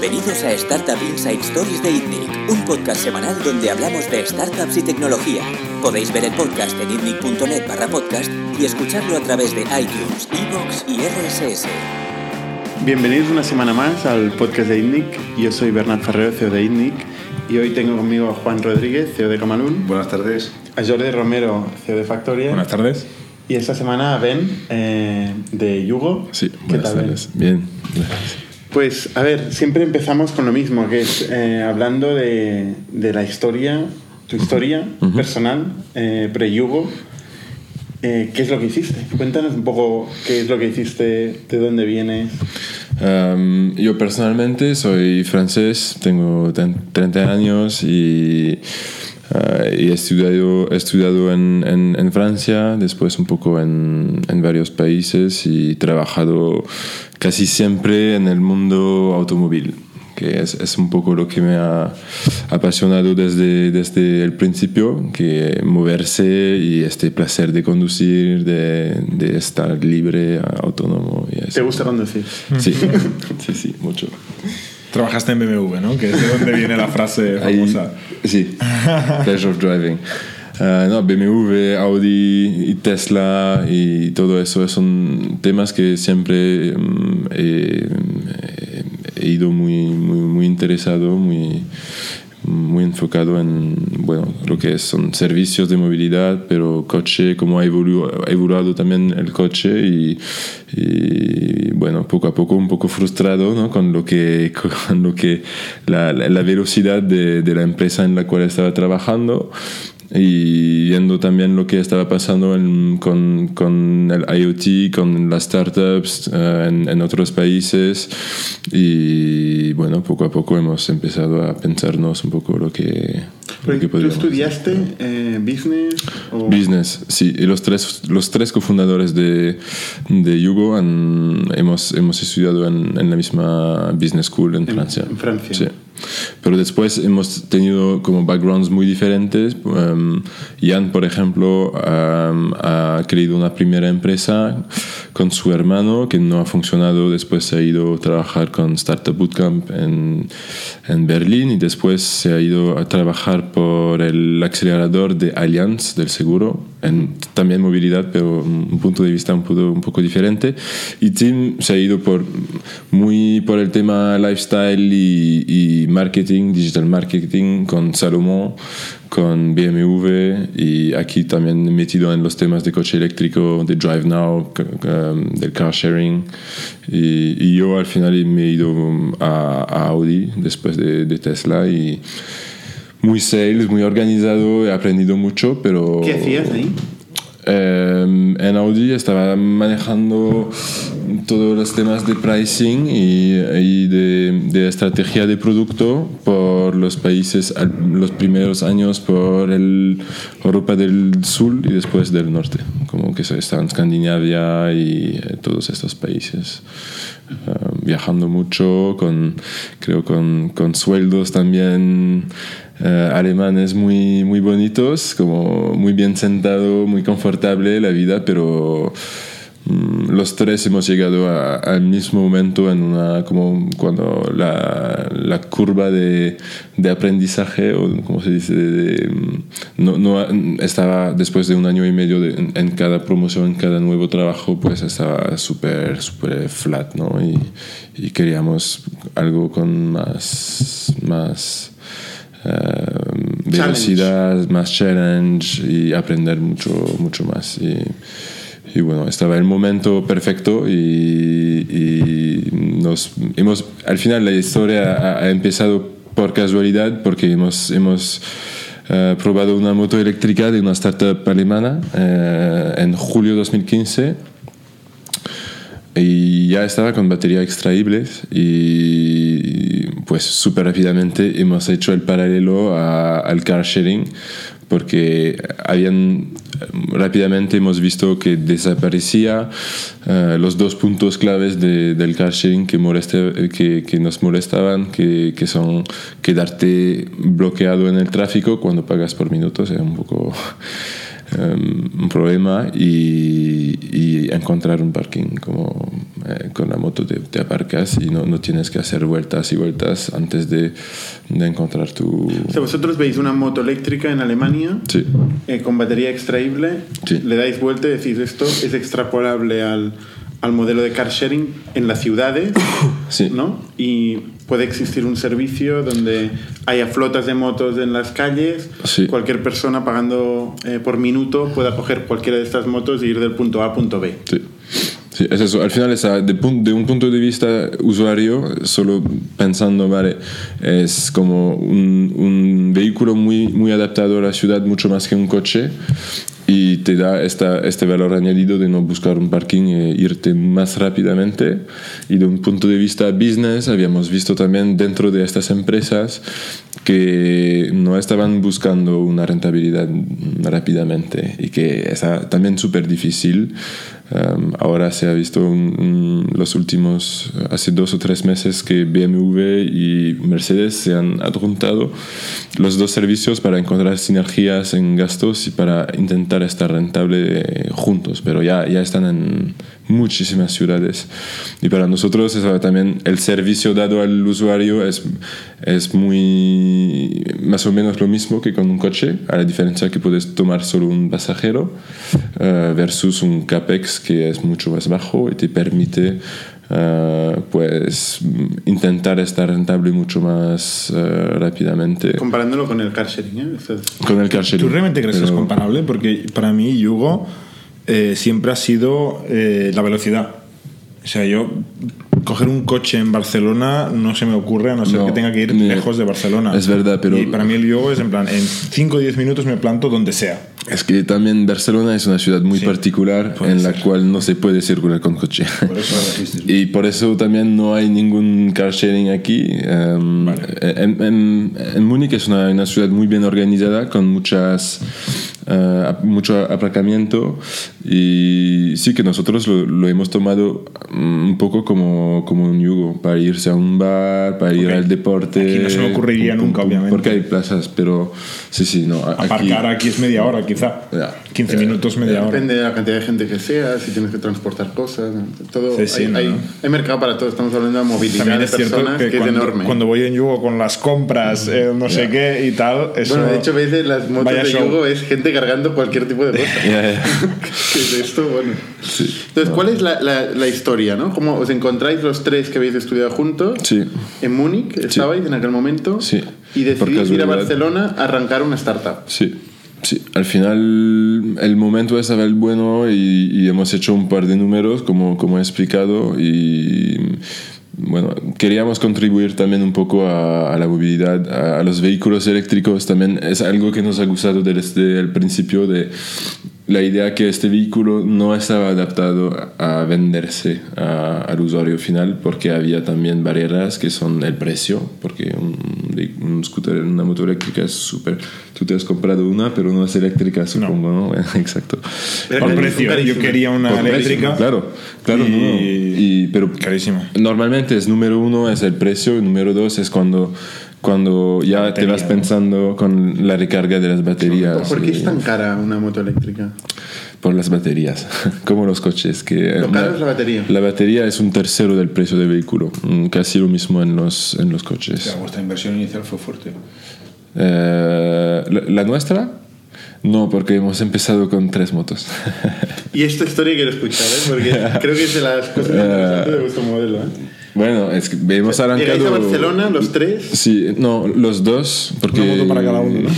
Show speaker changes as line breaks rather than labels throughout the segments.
Bienvenidos a Startup Inside Stories de ITNIC, un podcast semanal donde hablamos de startups y tecnología. Podéis ver el podcast en itnic.net barra podcast y escucharlo a través de iTunes, iVoox y RSS.
Bienvenidos una semana más al podcast de ITNIC. Yo soy Bernard Ferrero, CEO de ITNIC, y hoy tengo conmigo a Juan Rodríguez, CEO de Camalún,
Buenas tardes.
a Jordi Romero, CEO de Factoria,
Buenas tardes.
y esta semana a Ben eh, de Yugo.
Sí,
¿Qué
buenas
tal, Ben?
tardes. Bien. gracias.
Pues a ver, siempre empezamos con lo mismo, que es eh, hablando de, de la historia, tu historia personal, eh, pre-Yugo. Eh, ¿Qué es lo que hiciste? Cuéntanos un poco qué es lo que hiciste, de dónde vienes.
Um, yo personalmente soy francés, tengo ten- 30 años y, uh, y he estudiado, he estudiado en, en- en Francia, después un poco en, en varios países y he trabajado casi siempre en el mundo automóvil que es, es un poco lo que me ha apasionado desde, desde el principio, que moverse y este placer de conducir, de, de estar libre, autónomo. Y eso.
¿Te gusta conducir?
Sí, sí, sí, mucho.
Trabajaste en BMW, ¿no? Que es de donde viene la frase
Ahí-
famosa.
sí, pleasure of driving. Ah, no, BMW, Audi y Tesla y todo eso son temas que siempre mm, he, he ido muy, muy, muy interesado, muy, muy enfocado en bueno, lo que son servicios de movilidad, pero coche, cómo ha evolu- ha evoluado también el coche y, y, bueno, poco a poco un poco frustrado ¿no? con lo que, con lo que la, la- la velocidad de, de la empresa en la cual estaba trabajando y viendo también lo que estaba pasando en- con, el IoT, con las startups eh, en, en otros países. Y bueno, poco a poco hemos empezado a pensarnos un poco lo que
¿Tú estudiaste eh, business? O...
Business, sí. Y los tres, los tres cofundadores de, de Yugo han- hemos, hemos estudiado en, en la misma business school en, Francia.
en Francia.
Sí. Pero después hemos tenido como backgrounds muy diferentes. Um, Jan, por ejemplo, um, ha creado una primera empresa con su hermano que no ha funcionado. Después se ha ido a trabajar con Startup Bootcamp en, en Berlín y después se ha ido a trabajar por el acelerador de Allianz del seguro, en también movilidad, pero un punto de vista un poco, un poco diferente. Y Tim se ha ido por, muy por el tema lifestyle y, y marketing, digital marketing, con Salomón, con BMW y aquí también metido en los temas de coche eléctrico, de Drive Now, um, del car sharing. Y, y yo al final me he ido a, a Audi después de, de Tesla y muy sales, muy organizado, he aprendido mucho, pero...
¿Qué hacías ahí?
Eh, en Audi estaba manejando todos los temas de pricing y, y de, de estrategia de producto por los países, los primeros años por el Europa del Sur y después del norte, como que se está en Escandinavia y eh, todos estos países. Eh, viajando mucho, con, creo con, con sueldos también eh, alemanes muy, muy bonitos, como muy bien sentado, muy confortable la vida, pero los tres hemos llegado a- al mismo momento en una, como cuando la, la curva de, de aprendizaje, o como se dice, de- de, mm, no, no, estaba después de un año y medio de- en, en cada promoción, en cada nuevo trabajo, pues estaba súper, súper flat, ¿no? Y, y queríamos algo con más, más eh, velocidad, más challenge y aprender mucho, mucho más. Y, y bueno, estaba el momento perfecto y, y nos hemos, al final la historia ha, ha empezado por casualidad porque hemos, hemos eh, probado una moto eléctrica de una startup alemana eh, en julio 2015 y ya estaba con batería extraíbles y pues súper rápidamente hemos hecho el paralelo a- al car sharing porque habían rápidamente hemos visto que desaparecía eh, los dos puntos claves de- del car sharing que, moleste- que, que nos molestaban que, que son quedarte bloqueado en el tráfico cuando pagas por minutos era un poco um, un problema y, y encontrar un parking como Eh, con la moto te, te aparcas y no, no, tienes que hacer vueltas y vueltas antes de, de encontrar tu...
O sea, vosotros veis una moto eléctrica en Alemania
Sí.
eh, con batería extraíble,
Sí.
le dais vuelta y decís esto es extrapolable al, al modelo de car sharing en las ciudades,
Sí.
¿no? Y puede existir un servicio donde haya flotas de motos en las calles,
Sí.
cualquier persona pagando eh, por minuto pueda coger cualquiera de estas motos y ir del punto A a punto B.
Sí. Sí, es eso. Al final, esa, de, pun- de un punto de vista usuario, solo pensando, vale, es como un, un vehículo muy, muy adaptado a la ciudad, mucho más que un coche, y te da esta, este valor añadido de no buscar un parking e irte más rápidamente. Y de un punto de vista business, habíamos visto también dentro de estas empresas que no estaban buscando una rentabilidad rápidamente y que es también súper difícil. Um, ahora se ha visto en los últimos, hace dos o tres meses, que BMW y Mercedes se han adjuntado los dos servicios para encontrar sinergias en gastos y para intentar estar rentable juntos, pero ya, ya están en muchísimas ciudades. Y para nosotros es también el servicio dado al usuario es, es muy más o menos lo mismo que con un coche, a la diferencia que puedes tomar solo un pasajero uh, versus un CAPEX que es mucho más bajo y te permite uh, pues intentar estar rentable mucho más uh, rápidamente.
Comparándolo con el car sharing, ¿eh?
Con el car sharing.
¿Tú realmente crees que es comparable? Porque para mí, Yugo eh, siempre ha sido eh, la velocidad. O sea, yo coger un coche en Barcelona no se me ocurre a no ser
No,
que tenga que ir lejos de Barcelona.
es verdad, pero-
Y para mí el Yugo es en plan, en 5 o 10 minutos me planto donde sea.
Es que también Barcelona es una ciudad muy
Sí,
particular en la
ser.
cual no se puede circular con coche.
Por eso
y por eso también no hay ningún car sharing aquí. Um, en, en- en Múnich es una, una ciudad muy bien organizada con muchas uh, mucho aparcamiento y sí que nosotros lo, lo hemos tomado mm, un poco como, como un yugo para irse a un bar, para ir
Ok.
al deporte.
Aquí no se me ocurriría nunca, obviamente.
Porque hay plazas, pero sí, sí, no. aquí-
Aparcar aquí es media hora, quizá.
Ya.
15 minutos, media hora.
Depende de la cantidad de gente que sea, si tienes que transportar cosas, todo.
Sí, sí,
hay,
no,
hay-
no.
hay mercado para todo. Estamos hablando de movilidad
También
de
es cierto
personas
que,
que, es
cuando,
enorme.
cuando voy en Yugo con las compras, eh, no sé qué y tal, eso...
bueno, de hecho, veis de las motos de
show.
Yugo es gente cargando cualquier tipo de cosa.
Ya, ya.
¿Qué es esto? Bueno. Entonces, ¿cuál es la, la, la historia, no? ¿Cómo os encontráis los tres que habéis estudiado juntos?
Sí.
En Múnich estabais en aquel momento.
Sí.
Y decidís ir a. Barcelona a arrancar una startup.
Sí, sí. Al final el momento estaba el bueno y, y hemos hecho un par de números, como, como he explicado, y bueno, queríamos contribuir también un poco a, a la movilidad, a, a los vehículos eléctricos. También es algo que nos ha gustado desde el principio de la idea que este vehículo no estaba adaptado a venderse a- al usuario final porque había también barreras que son el precio, porque un, un scooter, una moto eléctrica es súper... Tú te has comprado una, pero no es eléctrica, supongo, ¿no? Exacto.
Pero
Por
Carísimo,
precio, yo quería una
Por precio,
eléctrica.
Claro, claro,
Y-
no, no. Y, pero
Carísimo.
Normalmente es número uno es el precio y número dos es cuando, cuando ya te
batería,
vas
¿no?
pensando con la recarga de las baterías.
¿Por qué
y-
es tan cara una moto eléctrica?
por las baterías, como los coches. Que
Lo caro es la batería.
La batería es un tercero del precio del vehículo, mm, casi lo mismo en los, en los
O
coches.
sea, vuestra inversión inicial fue fuerte.
Eh, ¿la, la nuestra? No, porque hemos empezado con tres motos.
Y esta historia quiero escuchar, ¿eh? Porque creo que es de las cosas más interesantes de vuestro modelo, ¿eh?
Bueno, es que hemos arrancado...
Llegáis a Barcelona, los tres.
Sí, no, los dos, porque...
Una moto para cada uno, ¿no?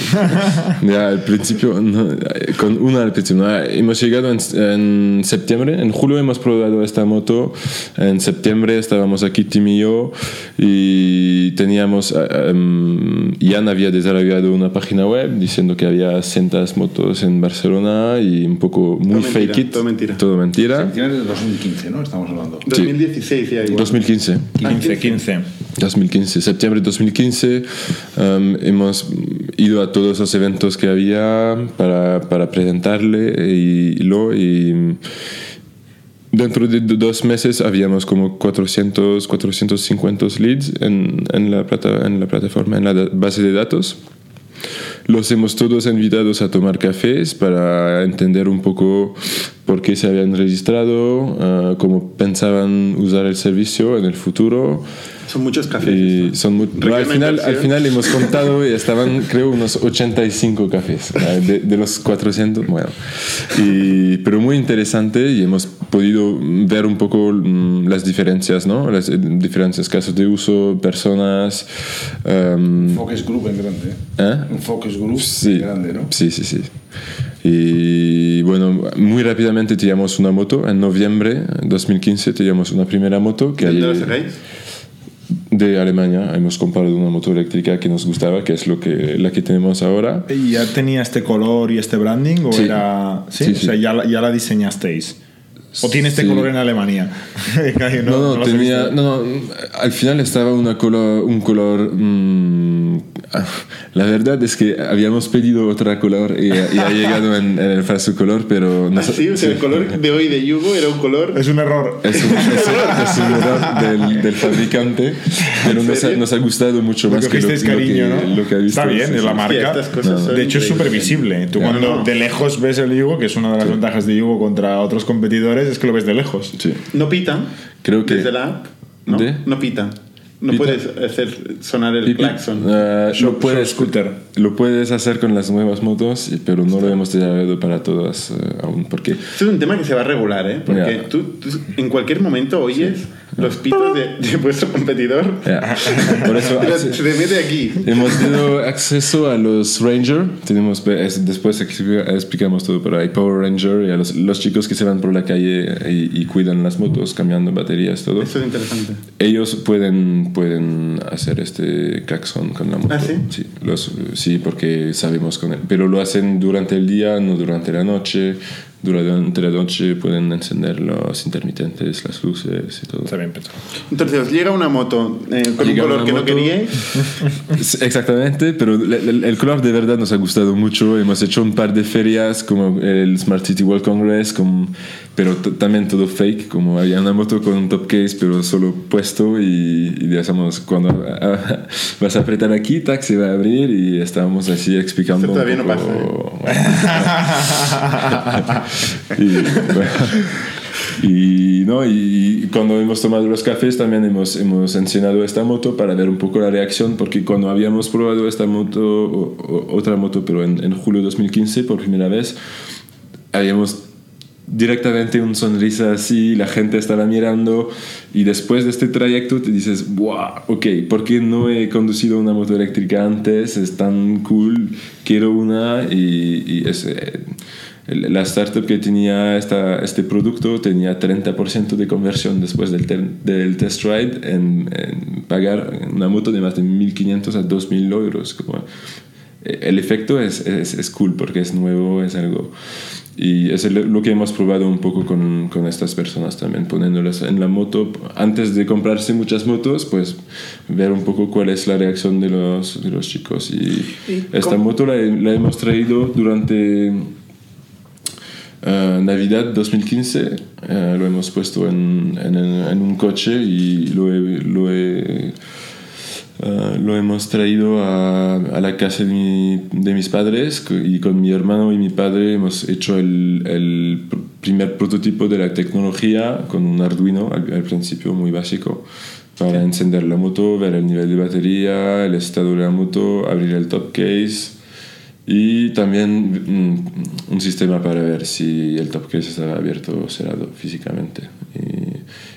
ya, al principio, no, con una al principio. ¿no? Hemos llegado en, en septiembre, en julio hemos probado esta moto, en septiembre estábamos aquí Tim y yo y teníamos, eh, em, Jan había desarrollado una página web diciendo que había cientos motos en Barcelona y un poco muy
Todo
fake
mentira,
it.
todo mentira.
Todo mentira.
Finales de 2015, ¿no? Estamos hablando.
2016 ya igual.
2015.
15, 15.
2015, septiembre de 2015, um, hemos ido a todos los eventos que había para, para presentarle y lo y mm, dentro de do- dos meses habíamos como 400, 450 leads en, en, la, plata, en la plataforma, en la base de datos. Los hemos todos invitados a tomar cafés para entender un poco por qué se habían registrado, ah, cómo pensaban usar el servicio en el futuro.
Son muchos cafés.
Y son muy- al, final, al final hemos contado y estaban, creo, unos 85 cafés eh, de, de los 400. Bueno, y, pero muy interesante y hemos podido ver un poco mm, las diferencias, ¿no? Las eh, diferentes casos de uso, personas. em,
Focus Group en grande. ¿eh?
¿eh?
Un Focus Group
Sí,
grande, ¿no?
sí, sí, sí. Y bueno, muy rápidamente teníamos una moto. En noviembre de 2015 teníamos una primera moto que
¿Dónde lo sacáis?
De Alemania. Hemos comprado una moto eléctrica que nos gustaba, que es lo que, la que tenemos ahora.
¿Y ya tenía este color y este branding? ¿O
Sí.
era.? Sí,
Sí,
o sea,
sí.
ya, ya la diseñasteis. ¿O tiene este
Sí.
color en Alemania?
No, no,
he
tenía, no, no, al final estaba una color, un color... mm, la verdad es que habíamos pedido otra color y, y ha llegado en, en el falso color, pero... no
Ah, sí, o sea, el color de hoy de Yugo era un color.
Es un error.
Es un, es un- es un error del, del fabricante, pero nos ha, nos ha gustado mucho
Lo
más
que
que lo,
cogisteis
lo
cariño,
que,
¿no?
lo que ha visto.
Está bien,
sí,
es
sí.
la marca.
estas cosas son
de hecho, es súper visible. Tú
Ya,
cuando
no.
de lejos ves el Yugo, que es una de las ventajas de Yugo contra otros competidores, es que lo ves de lejos.
Sí.
No pitan.
Creo que-
Desde la app. ¿no?
¿De?
No pitan. No
¿Pita?
puedes hacer sonar el
pip.
claxon.
Shop-
lo, puedes,
scooter.
lo puedes hacer con las nuevas motos, pero no lo hemos desarrollado para todas eh, aún, porque
Esto es un tema que se va a regular, ¿eh? Porque
Ya.
tú, tú en cualquier momento oyes los pitos de, de vuestro competidor.
ya, por eso
se te mete aquí.
hemos dado acceso a los Ranger. Tenemos, es- después explica- explicamos todo, pero hay Power Ranger y a los, los chicos que se van por la calle y, y cuidan las motos, cambiando baterías, todo.
Esto es interesante.
Ellos pueden, pueden hacer este claxon con la moto.
¿Ah, sí?
los, sí, porque sabemos con él. Pero lo hacen durante el día, no durante la noche. Durante la noche pueden encender los intermitentes, las luces y todo.
Está bien pensado.
Entonces, os llega una moto eh, con
Llega
un color que no
moto.
queríais.
Sí, Exactamente, pero el, el- el color de verdad nos ha gustado mucho. Hemos hecho un par de ferias como el Smart City World Congress, con- pero también todo fake, como había una moto con un top case, pero solo puesto y, y decíamos, cuando ah, vas a apretar aquí, tac, se va a abrir y estábamos así explicando.
Esto todavía
un
no
poco- y, bueno, y, ¿no? y cuando hemos tomado los cafés también hemos, hemos enseñado esta moto para ver un poco la reacción, porque cuando habíamos probado esta moto, o- o- otra moto, pero en, en julio de 2015 por primera vez, habíamos directamente un sonrisa así, la gente estaba mirando y después de este trayecto te dices, wow, ok, ¿por qué no he conducido una moto eléctrica antes? Es tan cool, quiero una y, es, eh, la startup que tenía esta, este producto tenía 30% de conversión después del, test ride en, pagar una moto de más de 1.500 a 2.000 euros. Como, eh, el efecto es, es cool porque es nuevo, es algo... Y es lo que hemos probado un poco con, con estas personas también, poniéndolas en la moto. Antes de comprarse muchas motos, pues ver un poco cuál es la reacción de los, de los chicos. Y, esta
cómo-
moto la, la hemos traído durante eh, Navidad 2015. eh, lo hemos puesto en, en, en un coche y lo he... Lo he Uh, lo hemos traído a, a la casa de, mi- de mis padres y con mi hermano y mi padre hemos hecho el, el pr- primer prototipo de la tecnología con un Arduino al, al principio muy básico para encender la moto, ver el nivel de batería, el estado de la moto, abrir el top case y también mm, un sistema para ver si el top case estaba abierto o cerrado físicamente.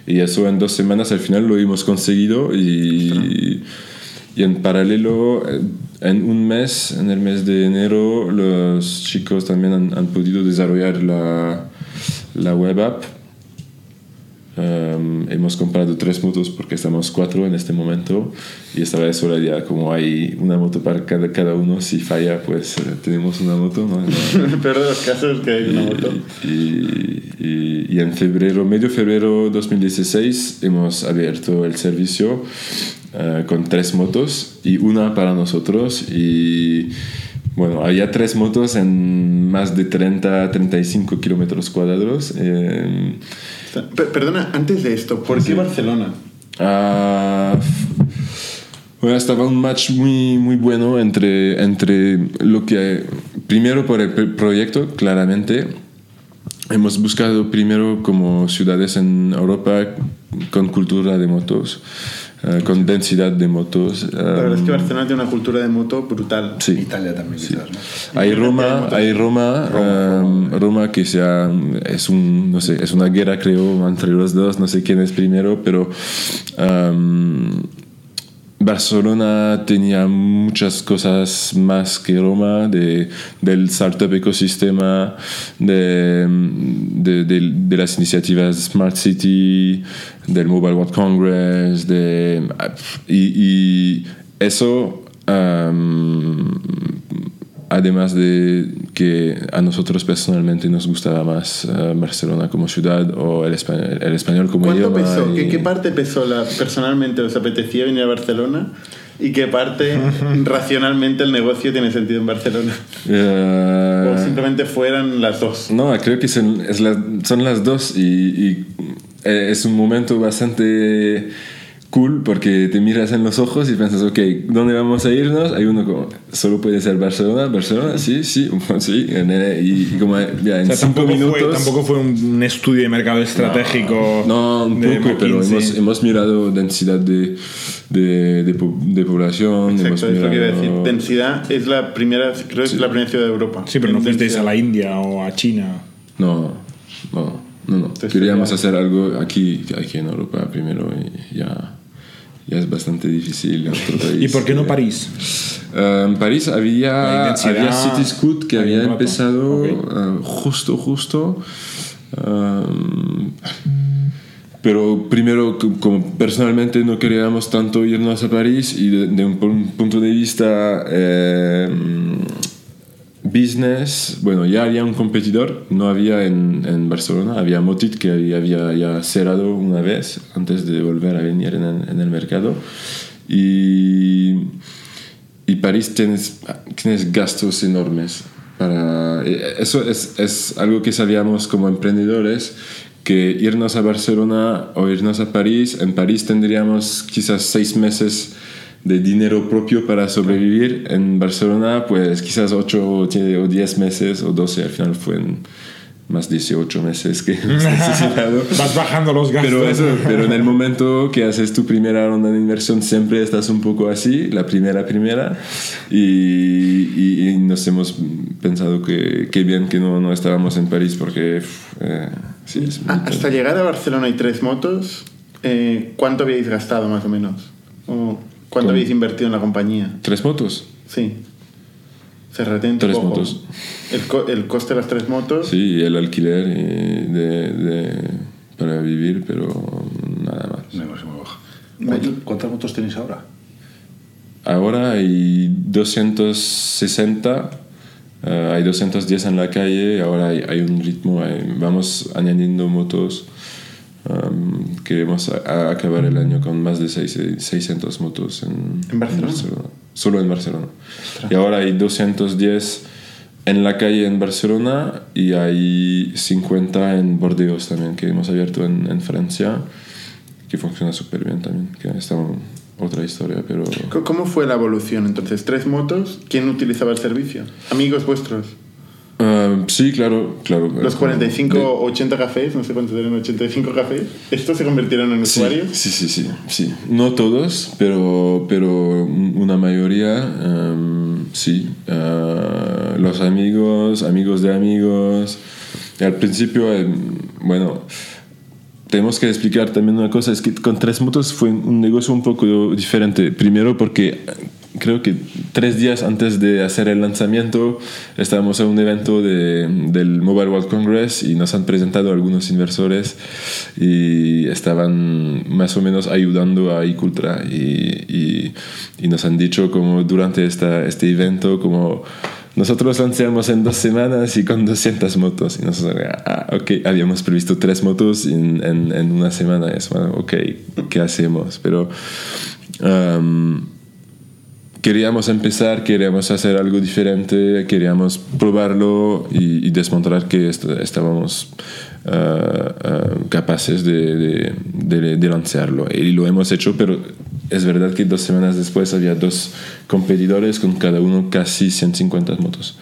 Y, y eso en dos semanas al final lo hemos conseguido y, y en paralelo, eh, en un mes, en el mes de enero, los chicos también han, han podido desarrollar la, la web app. Um, hemos comprado tres motos porque estamos cuatro en este momento y esta vez ahora ya como hay una moto para cada, cada uno, si falla pues eh, tenemos una moto. ¿no?
Peor de los casos que hay una moto.
Y, y- y en febrero, medio febrero 2016, hemos abierto el servicio eh, con tres motos y una para nosotros. Y bueno, había tres motos en más de 30, 35 kilómetros cuadrados. eh,
Per- Perdona, antes de esto, ¿por qué Barcelona?
Ah, bueno, estaba un match muy, muy bueno entre, entre lo que... Primero por el pro- proyecto, claramente. hemos buscado primero como ciudades en Europa con cultura de motos, eh, con densidad de motos.
La verdad es que Barcelona tiene una cultura de moto brutal.
sí.
Italia también, quizás, ¿no?
Hay Roma, hay Roma, um, Roma que sea, es un, no sé, es una guerra creo entre los dos, no sé quién es primero, pero um, Barcelona tenía muchas cosas más que Roma, de, del startup ecosistema, de, de, de- de las iniciativas Smart City, del Mobile World Congress, de, y, y eso, um, además de que a nosotros personalmente nos gustaba más eh, Barcelona como ciudad o el español, el español como
¿Cuánto
idioma.
pesó? ¿Qué,
y-
qué parte pesó la, personalmente? ¿Os apetecía venir a Barcelona? ¿Y qué parte racionalmente el negocio tiene sentido en Barcelona?
Eh,
¿O simplemente fueran las dos?
No, creo que son, es la- son las dos y, y, eh, es un momento bastante cool porque te miras en los ojos y piensas, ok, ¿dónde vamos a irnos? Hay uno como, solo puede ser Barcelona, Barcelona, sí, sí, sí, eh, y, y como ya en
O sea,
cinco
tampoco,
minutos...
fue, tampoco fue un estudio de mercado estratégico.
No, un
de
poco, pero
McKinsey.
hemos, hemos mirado densidad de, de, de, de población.
Exacto, es lo que iba a decir.
mirado-
Densidad es la primera, creo que es la primera ciudad de Europa.
Sí, pero no fuisteis a la India o a China.
No, no, no, no.
Entonces,
Queríamos
ya-
hacer algo aquí, aquí en Europa primero y ya, ya es bastante difícil otro país.
¿Y por qué no
Eh,
París?
eh, en París había, había City Scoot que había
un
empezado
Ok.
eh, justo, justo. Um, pero primero, co- como personalmente no queríamos tanto irnos a París y de, de un pu- punto de vista eh, business, bueno, ya había un competidor, no había en, en Barcelona, había Motit que había, había ya cerrado una vez antes de volver a venir en en el mercado. Y, y París tienes, tienes gastos enormes. Para, eh, eso es, es algo que sabíamos como emprendedores, que irnos a Barcelona o irnos a París, en París tendríamos quizás seis meses de dinero propio para sobrevivir. En Barcelona, pues quizás 8 o 10 meses o 12, al final fueron más 18 meses que hemos necesitado.
Vas bajando los gastos.
Pero, eso, pero en el momento que haces tu primera ronda de inversión siempre estás un poco así, la primera primera, y, y- y nos hemos pensado que, que bien que no, no estábamos en París porque eh, sí, es muy
Ah, Hasta llegar a Barcelona y tres motos, eh, ¿cuánto habíais gastado más o menos? ¿O ¿Cuánto habéis invertido en la compañía?
¿Tres motos?
Sí. Cerrate un
Tres
poco.
motos.
El, co- el coste de las tres motos.
Sí, el alquiler y de, de- para vivir, pero nada más.
Muy bajo. ¿Cuánto- ¿Cuántas motos tenéis ahora?
Ahora hay 260, eh, hay 210 en la calle, ahora hay, hay un ritmo, hay- vamos añadiendo motos. Um, queremos a- a acabar el año con más de seis- 600 motos en,
¿En Barcelona?
Solo en Barcelona. Y ahora hay 210 en la calle en Barcelona y hay 50 en Bordeaux también, que hemos abierto en, en Francia, que funciona súper bien también, que está otra historia, pero...
¿Cómo fue la evolución? Entonces, tres motos, ¿quién utilizaba el servicio? Amigos vuestros.
Ah, sí, claro, claro.
Los
Como
45
de-
o 80 cafés, no sé cuántos eran, 85 cafés. ¿Estos se convirtieron en
Sí,
usuarios?
sí, sí, sí, sí. No todos, pero, pero una mayoría, em, sí. Ah, los amigos, amigos de amigos. Al principio, em, bueno, tenemos que explicar también una cosa, es que con tres motos fue un negocio un poco diferente. Primero porque creo que tres días antes de hacer el lanzamiento estábamos en un evento de, del Mobile World Congress y nos han presentado algunos inversores y estaban más o menos ayudando a iCultra y, y, y nos han dicho como durante esta, este evento como nosotros lanzamos en dos semanas y con 200 motos. Y nosotros, ah, ok, habíamos previsto tres motos en, en, en una semana. Es bueno, ok, ¿qué hacemos? Pero um, queríamos empezar, queríamos hacer algo diferente, queríamos probarlo y, y demostrar que est estábamos uh, uh, capaces de, de, de, de lanzarlo. Y lo hemos hecho, pero es verdad que dos semanas después había dos competidores con cada uno casi 150 motos.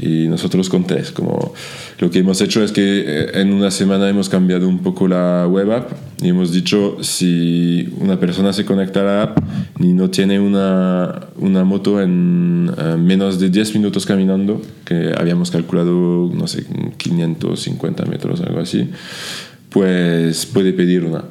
Y nosotros con tres. Como lo que hemos hecho es que eh, en una semana hemos cambiado un poco la web app y hemos dicho si una persona se conecta a la app y no tiene una, una moto en eh, menos de 10 minutos caminando, que habíamos calculado, no sé, 550 metros, algo así, pues puede pedir una.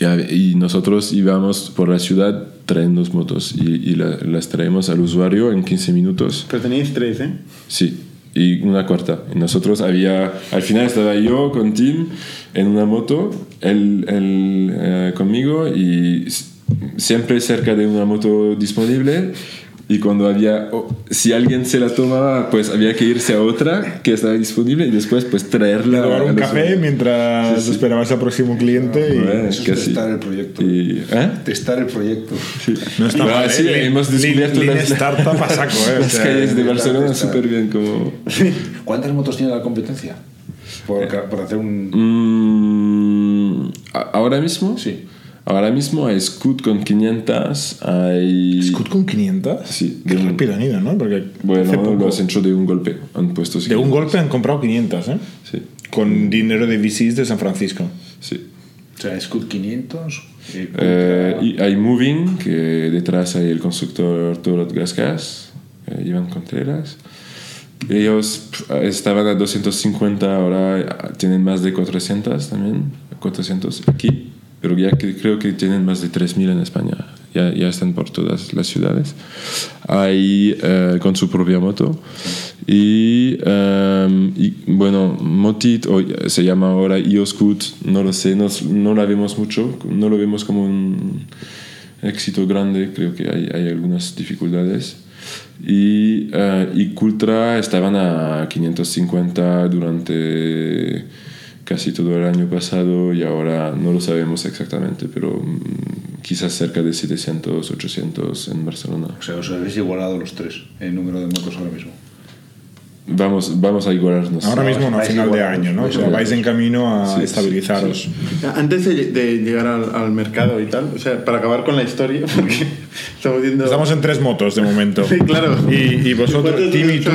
Y, y nosotros íbamos por la ciudad trayendo motos y, y la- las traemos al usuario en 15 minutos.
Pero tenéis tres, ¿eh?
Sí, y una cuarta. Y nosotros había, al final estaba yo con Tim en una moto, él, él, eh, conmigo y siempre cerca de una moto disponible. Y cuando había, o- si alguien se la tomaba, pues había que irse a otra que estaba disponible y después pues traerla.
Tomar
a
un café mientras
Sí, sí.
esperabas al próximo cliente y...
Bueno,
Eso es
casi.
testar el proyecto.
Y- ¿eh?
Testar el proyecto.
No está
Pero
mal, ¿eh?
hemos descubierto
Lean
las-
startup a saco, ¿eh? O
Las
sea,
calles de Barcelona súper bien como...
¿Cuántas motos tiene la competencia? Por, ca- por hacer un.
Mm, ahora mismo,
Sí.
Ahora mismo hay Scoot con 500, hay...
Scoot con 500.
Sí,
Qué
de un-
rápido han ido, ¿no? Porque
Bueno,
poco-
lo has hecho de un golpe, han puesto...
de un golpe han comprado 500, ¿eh?
Sí,
Con dinero de VCs de San Francisco.
sí.
O sea, Scoot 500. eh,
Eh,
contra-
y hay Moving, que detrás hay el constructor Torot Gasgas, eh, Iván Contreras. Ellos pf, estaban a 250, ahora tienen más de 400 también, 400 aquí, pero ya que, creo que tienen más de 3.000 en España, ya, ya están por todas las ciudades. Hay eh, con su propia moto. Y, em, y, bueno, Motit o se llama ahora IOScoot, no lo sé, no, no la vemos mucho, no lo vemos como un éxito grande, creo que hay, hay algunas dificultades. Y, eh, y Cultra estaban a 550 durante casi todo el año pasado y ahora no lo sabemos exactamente, pero mm, quizás cerca de 700, 800 en Barcelona.
O sea, os habéis igualado los tres en número de motos ahora mismo.
Vamos, vamos a igualarnos.
Ahora
No,
mismo no, a final de año, ¿no? O
vais
sea, vais en camino a
Sí, sí,
estabilizaros.
Antes de, de llegar al, al mercado y tal, o sea, para acabar con la historia, porque estamos viendo...
Estamos en tres motos de momento.
Sí, claro.
Y, y vosotros,
¿Cuántos
Tim y tú?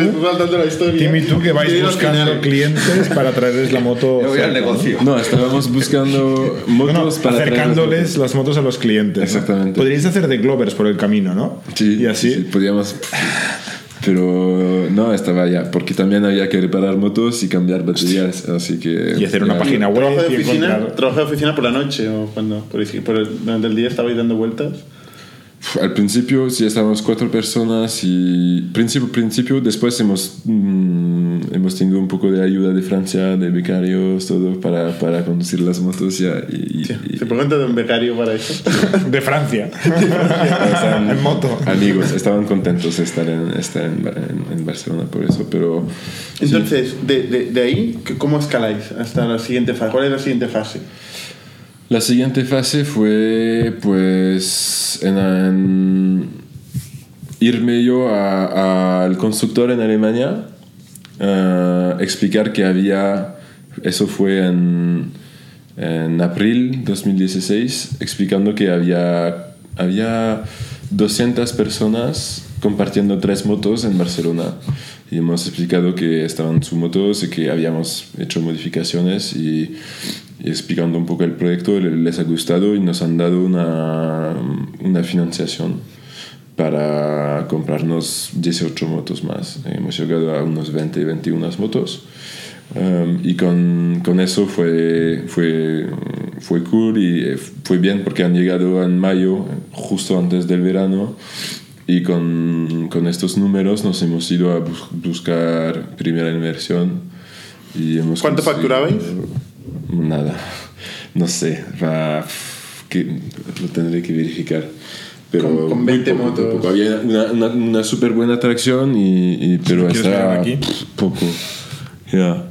Tim y tú que vais buscando clientes para traerles la moto.
Yo voy al
cerca, ¿no?
negocio.
No, estábamos buscando
No, no,
motos para
acercándoles las motos a los clientes. ¿no?
Exactamente.
Podríais hacer de Glovers por el camino, ¿no?
Sí,
Y así.
sí, sí, podíamos. Pero no, estaba ya, porque también había que reparar motos y cambiar baterías, así que.
Y hacer una
ya-
página web
¿Trabajo de
y
oficina?
encontrar.
¿Trabajo de oficina por la noche o cuando? Por, por el- durante el día estabais dando vueltas.
Al principio sí estábamos cuatro personas y principio, principio después hemos, mm, hemos tenido un poco de ayuda de Francia, de becarios, todo para, para conducir las motos ya. Y, y-
¿Se puede de un becario para eso?
De Francia.
estaban
en moto.
Amigos, estaban contentos de estar en, estar en, en- en Barcelona por eso, pero... sí.
Entonces, de, de, de ahí, ¿cómo escaláis hasta la siguiente fase? ¿Cuál es la siguiente fase?
La siguiente fase fue pues irme yo al constructor en Alemania, explicar que había, eso fue en, en abril 2016, explicando que había, había 200 personas compartiendo tres motos en Barcelona. Y hemos explicado que estaban sus motos y que habíamos hecho modificaciones y, y explicando un poco el proyecto, le- les ha gustado y nos han dado una, una financiación para comprarnos 18 motos más. Hemos llegado a unos 20, 21 motos. Um, y con, con eso fue, fue, fue cool y eh, fue bien porque han llegado en mayo, justo antes del verano. Y con, con estos números nos hemos ido a bus- buscar primera inversión. Y hemos
¿Cuánto facturabais?
Nada, no sé, va, que, lo tendré que verificar. Pero
Con- con
muy
20
poco,
motos.
poco. Había una, una, una súper buena atracción, y, y- pero
¿Quieres
estaba
venir aquí?
poco. Ya.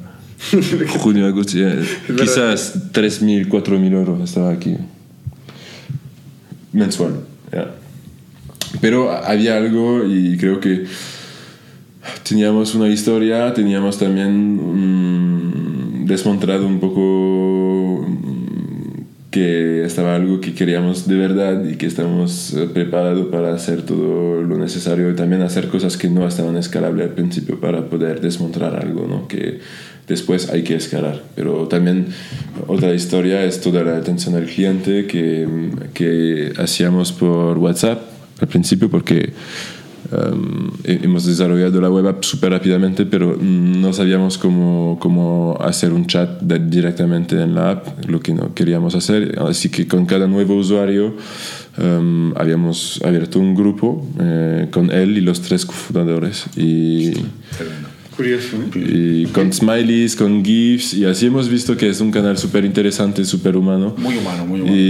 Junio, agosto, ya. quizás 3.000, 4.000 euros estaba aquí. Mensual, ya. Pero había algo y creo que teníamos una historia, teníamos también mm, desmontado un poco mm, que estaba algo que queríamos de verdad y que estábamos eh, preparados para hacer todo lo necesario y también hacer cosas que no estaban escalables al principio para poder desmontar algo, ¿no? Que después hay que escalar. Pero también otra historia es toda la atención al cliente que, que hacíamos por WhatsApp al principio porque um, hemos desarrollado la web app súper rápidamente, pero no sabíamos cómo, cómo hacer un chat directamente en la app, lo que no queríamos hacer. Así que con cada nuevo usuario um, habíamos abierto un grupo eh, con él y los tres cofundadores.
Curioso, ¿eh?
y con smileys, con GIFs, y así hemos visto que es un canal súper interesante, súper humano.
Muy humano, muy humano.
Y,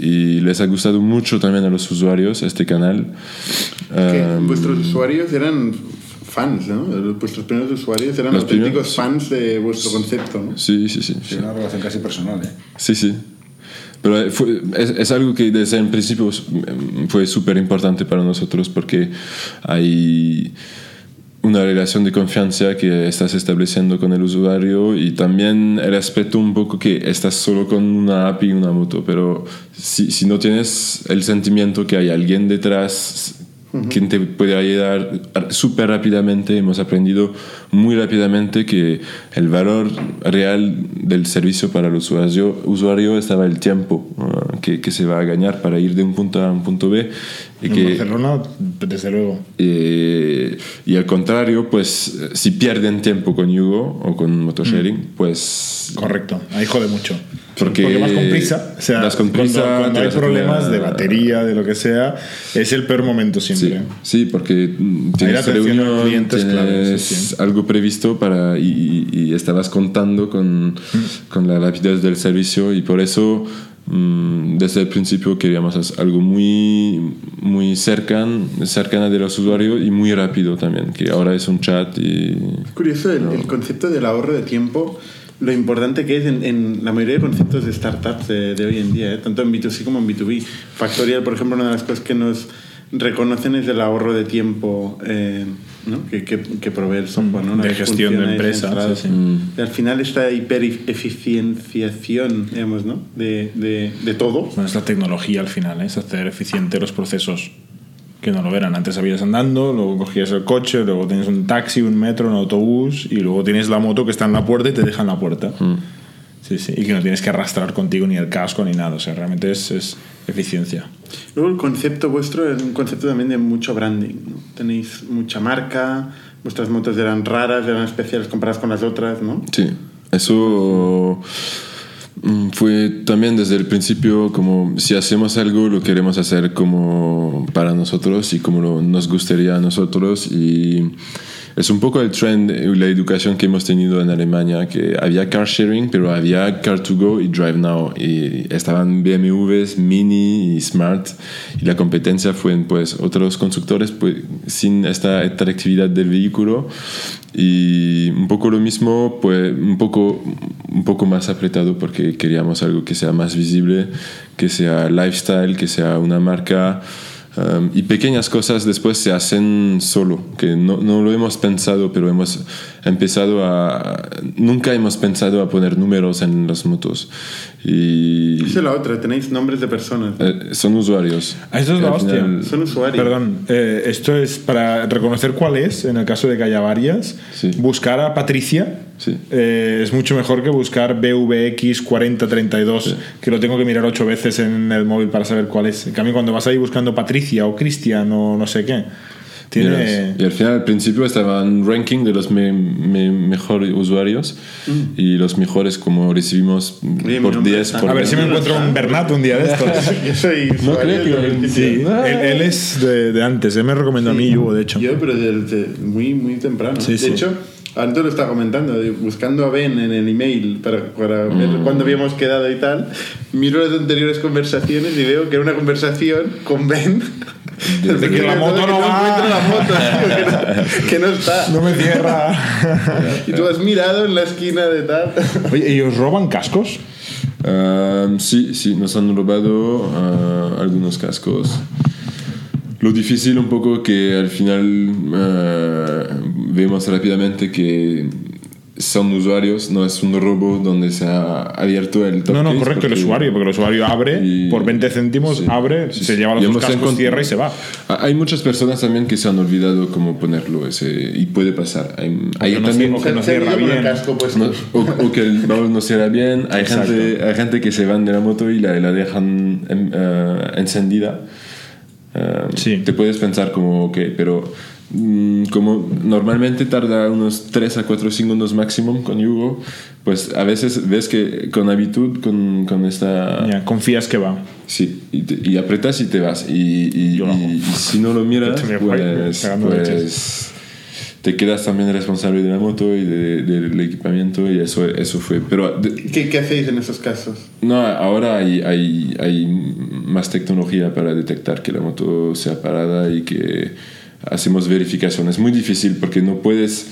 y les ha gustado mucho también a los usuarios este canal. Um,
vuestros usuarios eran fans, ¿no? Vuestros primeros usuarios eran
Los
auténticos
primeros.
fans de vuestro concepto, ¿no?
sí, sí, sí.
Sí, una relación casi personal, ¿eh?
Sí, sí. Pero eh, fue- es, es algo que desde el principio mm, fue súper importante para nosotros porque hay una relación de confianza que estás estableciendo con el usuario y también el aspecto un poco que estás solo con una API y una moto, pero si, si no tienes el sentimiento que hay alguien detrás quien te puede ayudar súper rápidamente, hemos aprendido muy rápidamente que el valor real del servicio para el usuario, usuario estaba el tiempo uh, que, que se va a ganar para ir de un punto A a un punto B y
En
que
Barcelona, desde luego.
eh, y al contrario, pues si pierden tiempo con Yugo o con motosharing, pues
Correcto, ahí jode mucho.
Porque
vas con prisa. O sea,
vas con
cuando-
prisa,
cuando,
te
hay
a
problemas
tener-
de batería, de lo que sea, es el peor momento
Sí,
siempre.
sí, porque mm,
la
tienes reunión,
cliente es clave,
tienes
sí, sí.
algo previsto para y, y- y estabas contando con,
Mm.
con la rapidez del servicio y por eso mm, desde el principio queríamos hacer algo muy muy cercan, cercana de los usuarios y muy rápido también, que ahora es un chat y
Curioso el, el concepto del ahorro de tiempo, lo importante que es en, en la mayoría de conceptos de startups de, de hoy en día, ¿eh? tanto en B2C como en B2B. Factorial, por ejemplo, una de las cosas que nos reconocen es el ahorro de tiempo eh, ¿no? que, que, que provee el software. ¿no? Una
De gestión de empresa,
centrado.
sí, sí.
Mm.
Y al final esta hipereficienciación digamos, ¿no? de, de, de todo.
Bueno, es la tecnología al final, ¿eh? es hacer eficiente los procesos que no lo eran. Antes habías andando, luego cogías el coche, luego tienes un taxi, un metro, un autobús y luego tienes la moto que está en la puerta y te deja en la puerta. Sí, sí. Y que no tienes que arrastrar contigo ni el casco ni nada. O sea, realmente es, es eficiencia.
Luego el concepto vuestro es un concepto también de mucho branding. ¿no? Tenéis mucha marca, vuestras motos eran raras, eran especiales comparadas con las otras, ¿no?
Sí, eso mm, fue también desde el principio como si hacemos algo lo queremos hacer como para nosotros y como nos gustaría a nosotros y es un poco el trend la educación que hemos tenido en Alemania que había car sharing pero había car to go y drive now y estaban BMWs, Mini y Smart y la competencia fue pues otros constructores pues, sin esta atractividad del vehículo y un poco lo mismo, pues un poco, un poco más apretado porque queríamos algo que sea más visible, que sea lifestyle, que sea una marca. Um, y pequeñas cosas después se hacen solo, que no, no lo hemos pensado, pero hemos empezado a... Nunca hemos pensado a poner números en las motos. Y
Esa es la otra, tenéis nombres de personas.
eh, son usuarios.
Ah, Esto es la hostia.
final-
Son usuarios.
Perdón, eh, esto es para reconocer cuál es, en el caso de que haya varias.
Sí.
Buscar a Patricia
Sí.
eh, es mucho mejor que buscar BVX 4032, que lo tengo que mirar ocho veces en el móvil para saber cuál es. En cambio, cuando vas ahí buscando Patricia o Cristian o no sé qué, tiene.
Y al final, al principio, estaban ranking de los me- me- mejores usuarios y los mejores, como recibimos
Mm. Oye,
por
nombre
10.
está-
Por
A ver si me
20.
encuentro un Bernat un día de estos.
Yo soy
No creo que.
Sí, él, él es de, de antes, él me recomendó a mí, Yugo, de hecho.
Yo, pero desde muy, muy temprano.
Sí,
de
sí.
hecho, antes lo estaba comentando, buscando a Ben en el email para, para ver
Mm.
cuándo habíamos quedado y tal, miro las anteriores conversaciones y veo que era una conversación con Ben.
De que la moto no va.
encuentra la moto, tío, que, no, que no está.
No me cierra.
Y tú has mirado en la esquina de tal.
Oye, ¿y os roban cascos?
Ah, sí, sí, nos han robado ah, algunos cascos. Lo difícil un poco que al final ah, vemos rápidamente que son usuarios, no es un robo donde se ha abierto el top
No, no,
case
correcto, el usuario, porque el usuario abre
Y-
por 20 céntimos,
sí,
abre,
sí,
se
sí.
lleva los dos cascos, cierra y se va.
Hay muchas personas también que se han olvidado cómo ponerlo ese, y puede pasar. Hay, hay
no
también
sé, o que no cierra bien.
casco puesto.
no, o, o que el baúl no cierra bien. Hay
Exacto.
gente, hay gente que se van de la moto y la, la dejan em, eh, encendida. Eh,
Sí.
Te puedes pensar como que, pero como normalmente tarda unos 3 a 4 segundos máximo con Yugo, pues a veces ves que con habitud, con, con esta...
Ya, confías que va.
Sí, y, te- y apretas y te vas. Y, y- y- y si no lo miras, pues, pues te quedas también responsable de la moto y de- del equipamiento y eso, eso fue. Pero de-
¿Qué, qué hacéis en esos casos?
no, ahora hay, hay, hay más tecnología para detectar que la moto sea parada y que hacemos verificación. Es muy difícil porque no puedes...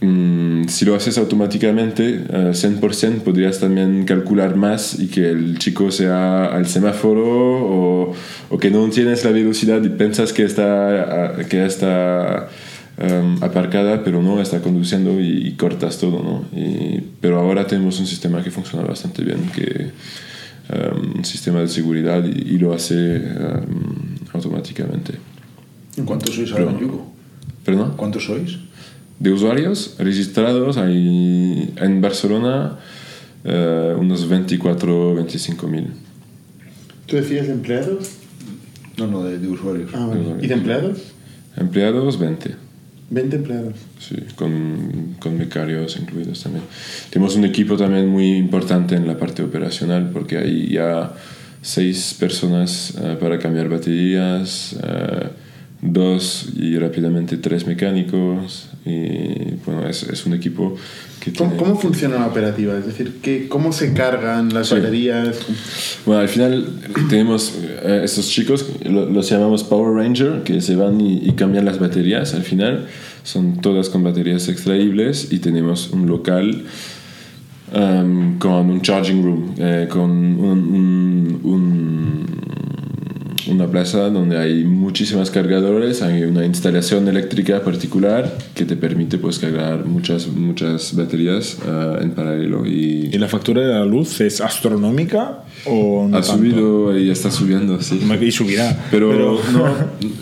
mm, si lo haces automáticamente, eh, 100% podrías también calcular más y que el chico sea al semáforo o, o que no tienes la velocidad y piensas que está, ah, que está em, aparcada, pero no está conduciendo y, y cortas todo, ¿no? Y- pero ahora tenemos un sistema que funciona bastante bien, que em, un sistema de seguridad y, y lo hace em, automáticamente.
¿Cuántos sois ahora en Yugo?
¿Perdón?
¿Cuántos sois?
De usuarios registrados hay en Barcelona eh, unos 24 25 mil.
¿Tú decías de empleados?
No, no, de, de usuarios.
Ah, vale. ¿Y de empleados?
Empleados 20.
20 empleados.
Sí, con, con becarios incluidos también. Tenemos un equipo también muy importante en la parte operacional porque hay ya seis personas eh, para cambiar baterías, eh, dos y rápidamente tres mecánicos. Y bueno, es, es un equipo que
¿Cómo,
tiene...
cómo funciona la operativa? Es decir, ¿qué, ¿cómo se cargan las
Sí.
baterías?
Bueno, al final tenemos eh, estos chicos, lo- los llamamos Power Ranger, que se van y, y cambian las baterías al final. Son todas con baterías extraíbles y tenemos un local em, con un charging room, eh, con un- un- un- una plaza donde hay muchísimas cargadores, hay una instalación eléctrica particular que te permite pues cargar muchas, muchas baterías eh, en paralelo y...
¿Y la factura de la luz es astronómica o no
Ha
tanto?
subido y está subiendo, sí.
Y subirá.
Pero, no,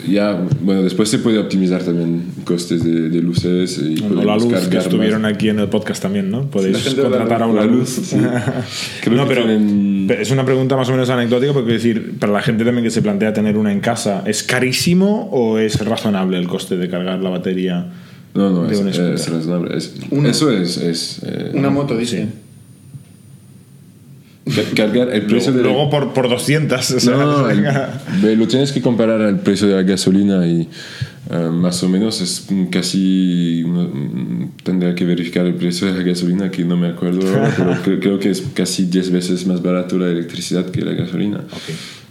ya, bueno, después se puede optimizar también costes de, de luces y
Bueno, la luz que estuvieron
más.
aquí en el podcast también, ¿no? Podéis contratar a una luz.
luz, sí. Creo
no,
que
pero
tienen-
pero es una pregunta más o menos anecdótica porque decir, para la gente también que se plantea tener una en casa, ¿es carísimo o es razonable el coste de cargar la batería?
No, no,
de
es,
un
es razonable. Es-
Una-
eso es... es eh,
Una moto, dice.
Cargar el precio
Luego,
de...
luego por, por 200. o sea,
No, el- lo tienes que comparar al precio de la gasolina y eh, más o menos es casi mm, tendría que verificar el precio de la gasolina que no me acuerdo pero creo, creo que es casi 10 veces más barato la electricidad que la gasolina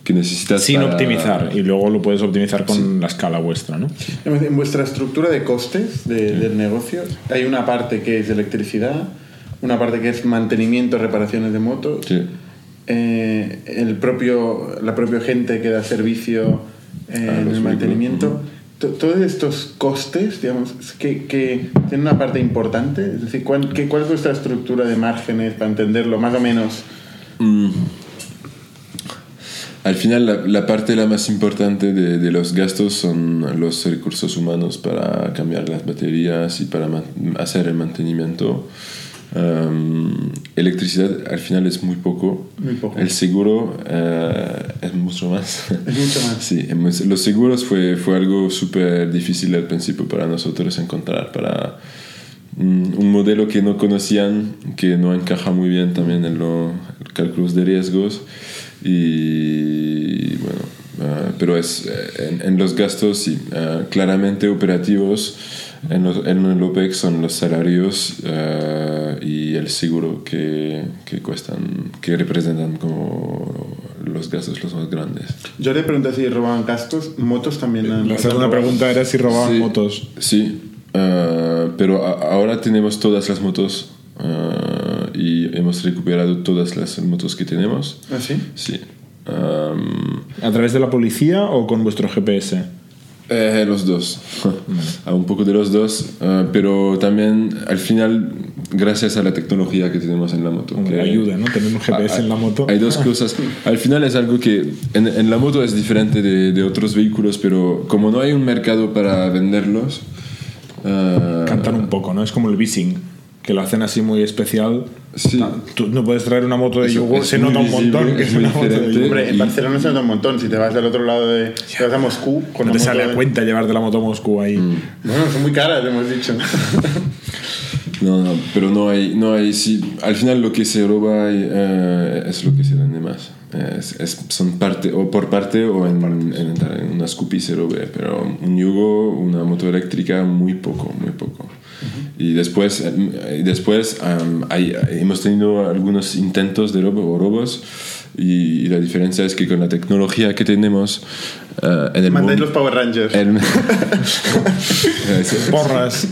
que necesitas
Sin
para-
optimizar. Y luego lo puedes optimizar con la escala vuestra, ¿no?
En vuestra estructura de costes de- del negocio hay una parte que es electricidad, una parte que es mantenimiento, reparaciones de motos,
Sí.
eh, el propio, la propia gente que da servicio eh,
Ah,
en
los
el mantenimiento. To- Todos estos costes, digamos, que, que tienen una parte importante, es decir, ¿cuál, qué, ¿cuál es vuestra estructura de márgenes para entenderlo más o menos?
Mm. Al final, la, la parte la más importante de, de los gastos son los recursos humanos para cambiar las baterías y para hacer el mantenimiento. Um, electricidad al final es muy poco.
Muy poco.
El seguro eh, es mucho más.
Es mucho más.
Sí, los seguros fue, fue algo súper difícil al principio para nosotros encontrar, para mm, un modelo que no conocían, que no encaja muy bien también en los cálculos de riesgos. Y bueno, ah, pero es eh, en, en los gastos, sí, ah, claramente operativos. En, los, en el OPEX son los salarios ah, y el seguro que, que cuestan, que representan como los gastos los más grandes.
Yo le pregunté si robaban cascos, motos también han
La segunda pregunta era si robaban
Sí,
motos.
Sí, ah, pero a- ahora tenemos todas las motos ah, y hemos recuperado todas las motos que tenemos.
¿Ah, sí?
Sí. Am,
¿A través de la policía o con vuestro GPS?
Eh, los dos. A un poco de los dos, ah, pero también al final gracias a la tecnología que tenemos en la moto. Que
ayuda, ¿no? Tener un GPS
hay-
en la moto.
Hay dos cosas. Al final es algo que en, en la moto es diferente de, de otros vehículos, pero como no hay un mercado para venderlos, eh,
Cantan un poco, ¿no? Es como el bising, que lo hacen así muy especial.
Sí.
Tú no puedes traer una moto de
es
se nota un montón que
es
una moto de.
Hombre, en Barcelona se nota un montón. Si te vas del otro lado de. Si vas a Moscú con
No te sale a
de-
cuenta llevarte la moto a Moscú ahí.
Bueno, son muy caras, hemos dicho.
No, no, pero no hay, no hay, sí, al final lo que se roba eh, es lo que se vende más. Es, es- son parte, o por parte o en, en, en una Scoopy se robe, pero un yugo, una moto eléctrica, muy poco, muy poco. Y después, y después um, hay- hemos tenido algunos intentos de robo o robos y, y la diferencia es que con la tecnología que tenemos eh, en el
Mandáis los Power Rangers.
el-
Porras.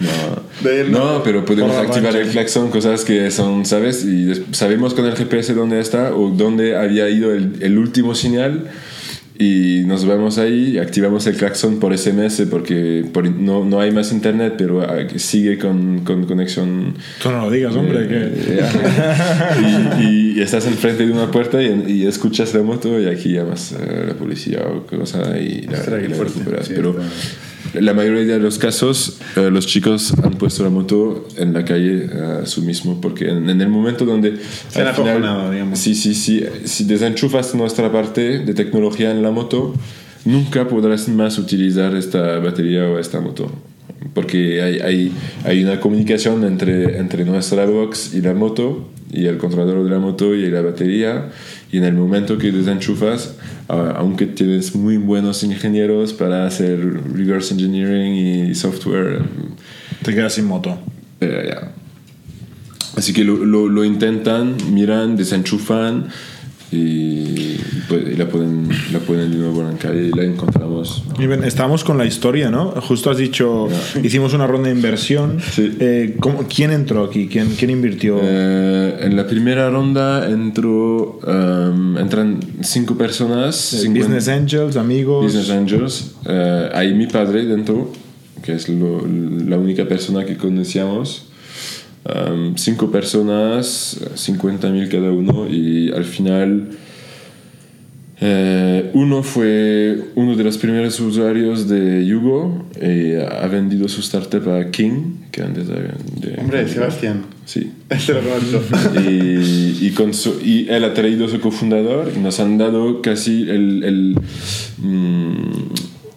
no,
él
no, pero podemos activar
rancha.
el claxon, cosas que son, ¿sabes? Y sabemos con el GPS dónde está o dónde había ido el, el último señal y nos vamos ahí activamos el claxon por SMS porque por- no, no hay más internet, pero ah, sigue con, con conexión.
Tú no lo digas, hombre. que...
Eh, y, y estás enfrente de una puerta y, y escuchas la moto y aquí llamas a la policía o cosa y la,
Ostras,
y la
fuerte.
recuperas.
Sí,
Pero la mayoría de los casos, eh, los chicos han puesto la moto en la calle eh, a su mismo, porque en, en el momento donde...
Se han
al final-
acojonado, digamos.
Sí, sí, sí. Si desenchufas nuestra parte de tecnología en la moto, nunca podrás más utilizar esta batería o esta moto. Porque hay, hay, hay una comunicación entre, entre nuestra box y la moto, y el controlador de la moto y la batería. Y en el momento que desenchufas, a- aunque tienes muy buenos ingenieros para hacer reverse engineering y software,
Te quedas sin moto.
ya. Así que lo, lo, lo intentan, miran, desenchufan y, pues, la, ponen, la ponen de nuevo calle y la encontramos.
Y Estamos con la historia, ¿no? Justo has dicho, hicimos una ronda de inversión.
Sí.
Eh, ¿cómo- ¿Quién entró aquí? ¿Quién, quién invirtió?
Eh, en la primera ronda entró, em, entran cinco personas.
Eh,
50
Business Angels, amigos.
Business Angels. Eh, hay mi padre dentro, que es lo- la única persona que conocíamos. Um, cinco personas, 50 mil cada uno, y al final eh, uno fue uno de los primeros usuarios de Yugo y ha vendido su startup a King, que antes de, de-
Hombre, Sebastián.
Sí.
Este lo.
Y, y, con su- y él ha traído a su cofundador y nos han dado casi el, el, mm,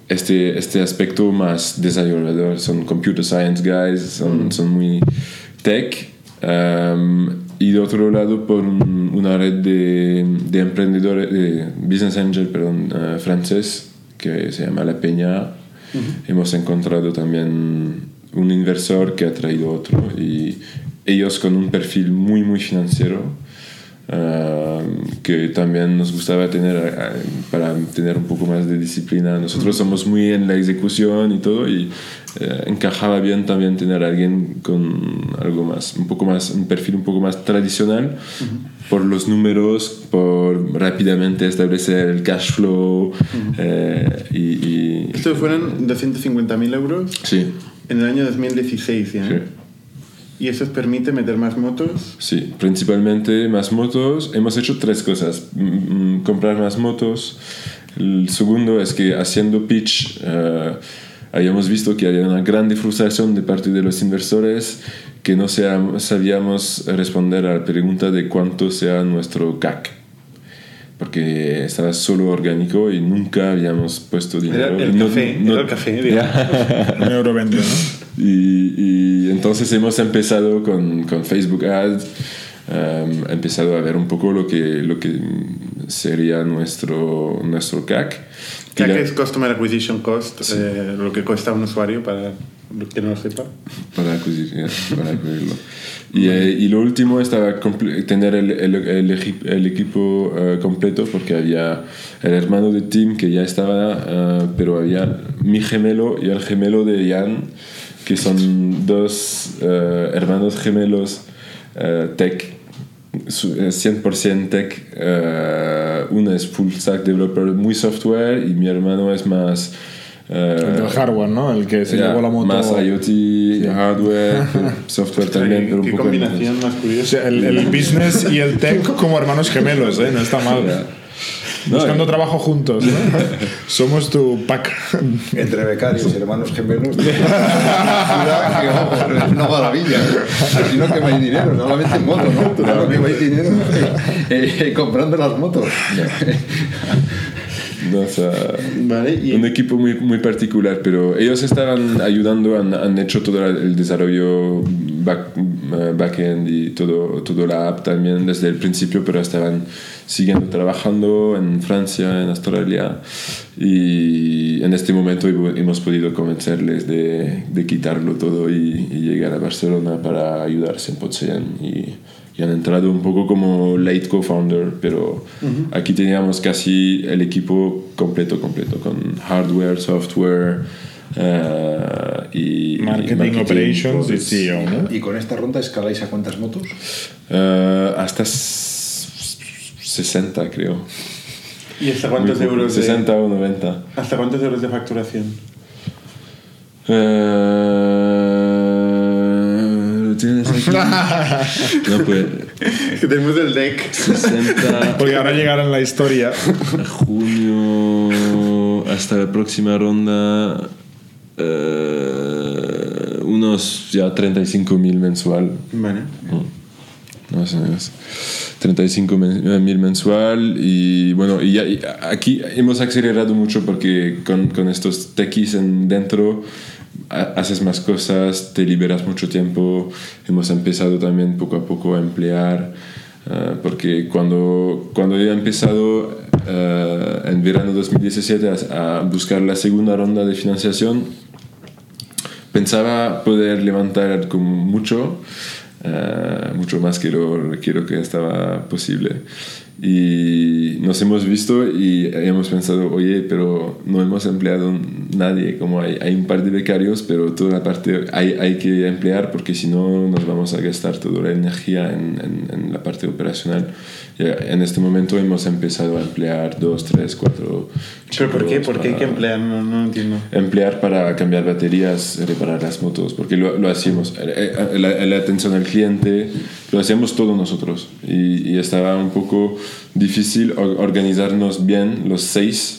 este, este aspecto más desarrollador. Son computer science guys, son, son muy tech. Um, y de otro lado, por un- una red de, de emprendedores, de business angel, perdón, eh, francés, que se llama La Peña, hemos encontrado también un inversor que ha traído otro y ellos con un perfil muy muy financiero ah, que también nos gustaba tener ah, para tener un poco más de disciplina. Nosotros somos muy en la ejecución y todo y eh, encajaba bien también tener a alguien con algo más un poco más un perfil un poco más tradicional por los números por rápidamente establecer el cash flow eh, y, y-
Estos fueron 250.000 euros
sí
en el año 2016 ya.
Sí.
Y eso os permite meter más motos.
Sí, principalmente más motos. Hemos hecho tres cosas. Mm, mm, comprar más motos. El segundo es que haciendo pitch eh, habíamos visto que había una grande frustración de parte de los inversores que no sea- sabíamos responder a la pregunta de cuánto sea nuestro CAC. Porque estaba solo orgánico y nunca habíamos puesto
Era
dinero.
el
No-
café,
no-
era el café, digamos.
Un euro vende, ¿no?
y, y entonces hemos empezado con, con Facebook Ads, um, empezado a ver un poco lo que, lo que sería nuestro, nuestro CAC. Y
CAC
la-
es Customer Acquisition Cost, eh, lo que cuesta un usuario para que no lo sepa.
para, acudir- para acudirlo. Y, eh, y lo último estaba tener el, el, el el equipo eh, completo porque había el hermano de Tim que ya estaba, eh, pero había mi gemelo y el gemelo de Jan, que son dos eh, hermanos gemelos tech, 100% tech. eh, uno es full stack developer, muy software, y mi hermano es más eh,
El hardware, ¿no? El que se
ya,
llevó la moto.
Más IoT, hardware, software también, pero un
Qué
poco
combinación más
O
curiosa.
sea, el, el business y el tech como hermanos gemelos, ¿eh? No está mal.
No,
Buscando
eh,
trabajo juntos, ¿no? Somos tu pack.
Entre becarios y hermanos gemelos. Ciudad que, vamos, una maravilla. Así no quemáis dinero, solamente en moto, ¿no? Lo que quemáis dinero eh, eh, comprando las motos.
no, o sea,
Vale, y
un equipo muy, muy particular, pero ellos estaban ayudando, han, han hecho todo el desarrollo back, eh, backend y todo, todo la app también desde el principio, pero estaban siguiendo trabajando en Francia, en Australia y en este momento hemos podido convencerles de, de quitarlo todo y, y llegar a Barcelona para ayudarse en Potsen y, y han entrado un poco como late co-founder, pero aquí teníamos casi el equipo completo, completo, con hardware, software eh, y
Marketing, operations y. CEO, ¿no?
¿Y con esta ronda escaláis a cuántas motos?
Eh, hasta s- 60 creo.
¿Y hasta cuántos
Muy-
euros de,
60 o 90.
hasta cuántos euros de facturación?
Eh, ¿Lo tienes aquí? no, pues
que tenemos el deck.
60
Porque ahora llegará la historia.
junio hasta la próxima ronda eh, unos ya 35 mil mensual.
Vale.
más o menos. 35 mil mensual y bueno y, ya- y aquí hemos acelerado mucho porque con, con estos techies en dentro ha- haces más cosas te liberas mucho tiempo. Hemos empezado también poco a poco a emplear eh, porque cuando, cuando yo he empezado eh, en verano 2017 a, a buscar la segunda ronda de financiación pensaba poder levantar como mucho, eh, mucho más que que lo que estaba posible. Y nos hemos visto y hemos pensado, oye, pero no hemos empleado nadie, como hay, hay un par de becarios, pero toda la parte hay, hay que emplear porque si no nos vamos a gastar toda la energía en, en- en la parte operacional. Ya, en este momento hemos empezado a emplear dos, tres, cuatro.
¿Pero por qué? ¿Por qué hay que emplear? No, no entiendo.
emplear para cambiar baterías, reparar las motos, porque lo, lo hacíamos. Eh, eh, La, la atención al cliente lo hacíamos todos nosotros y, y estaba un poco difícil or- organizarnos bien los seis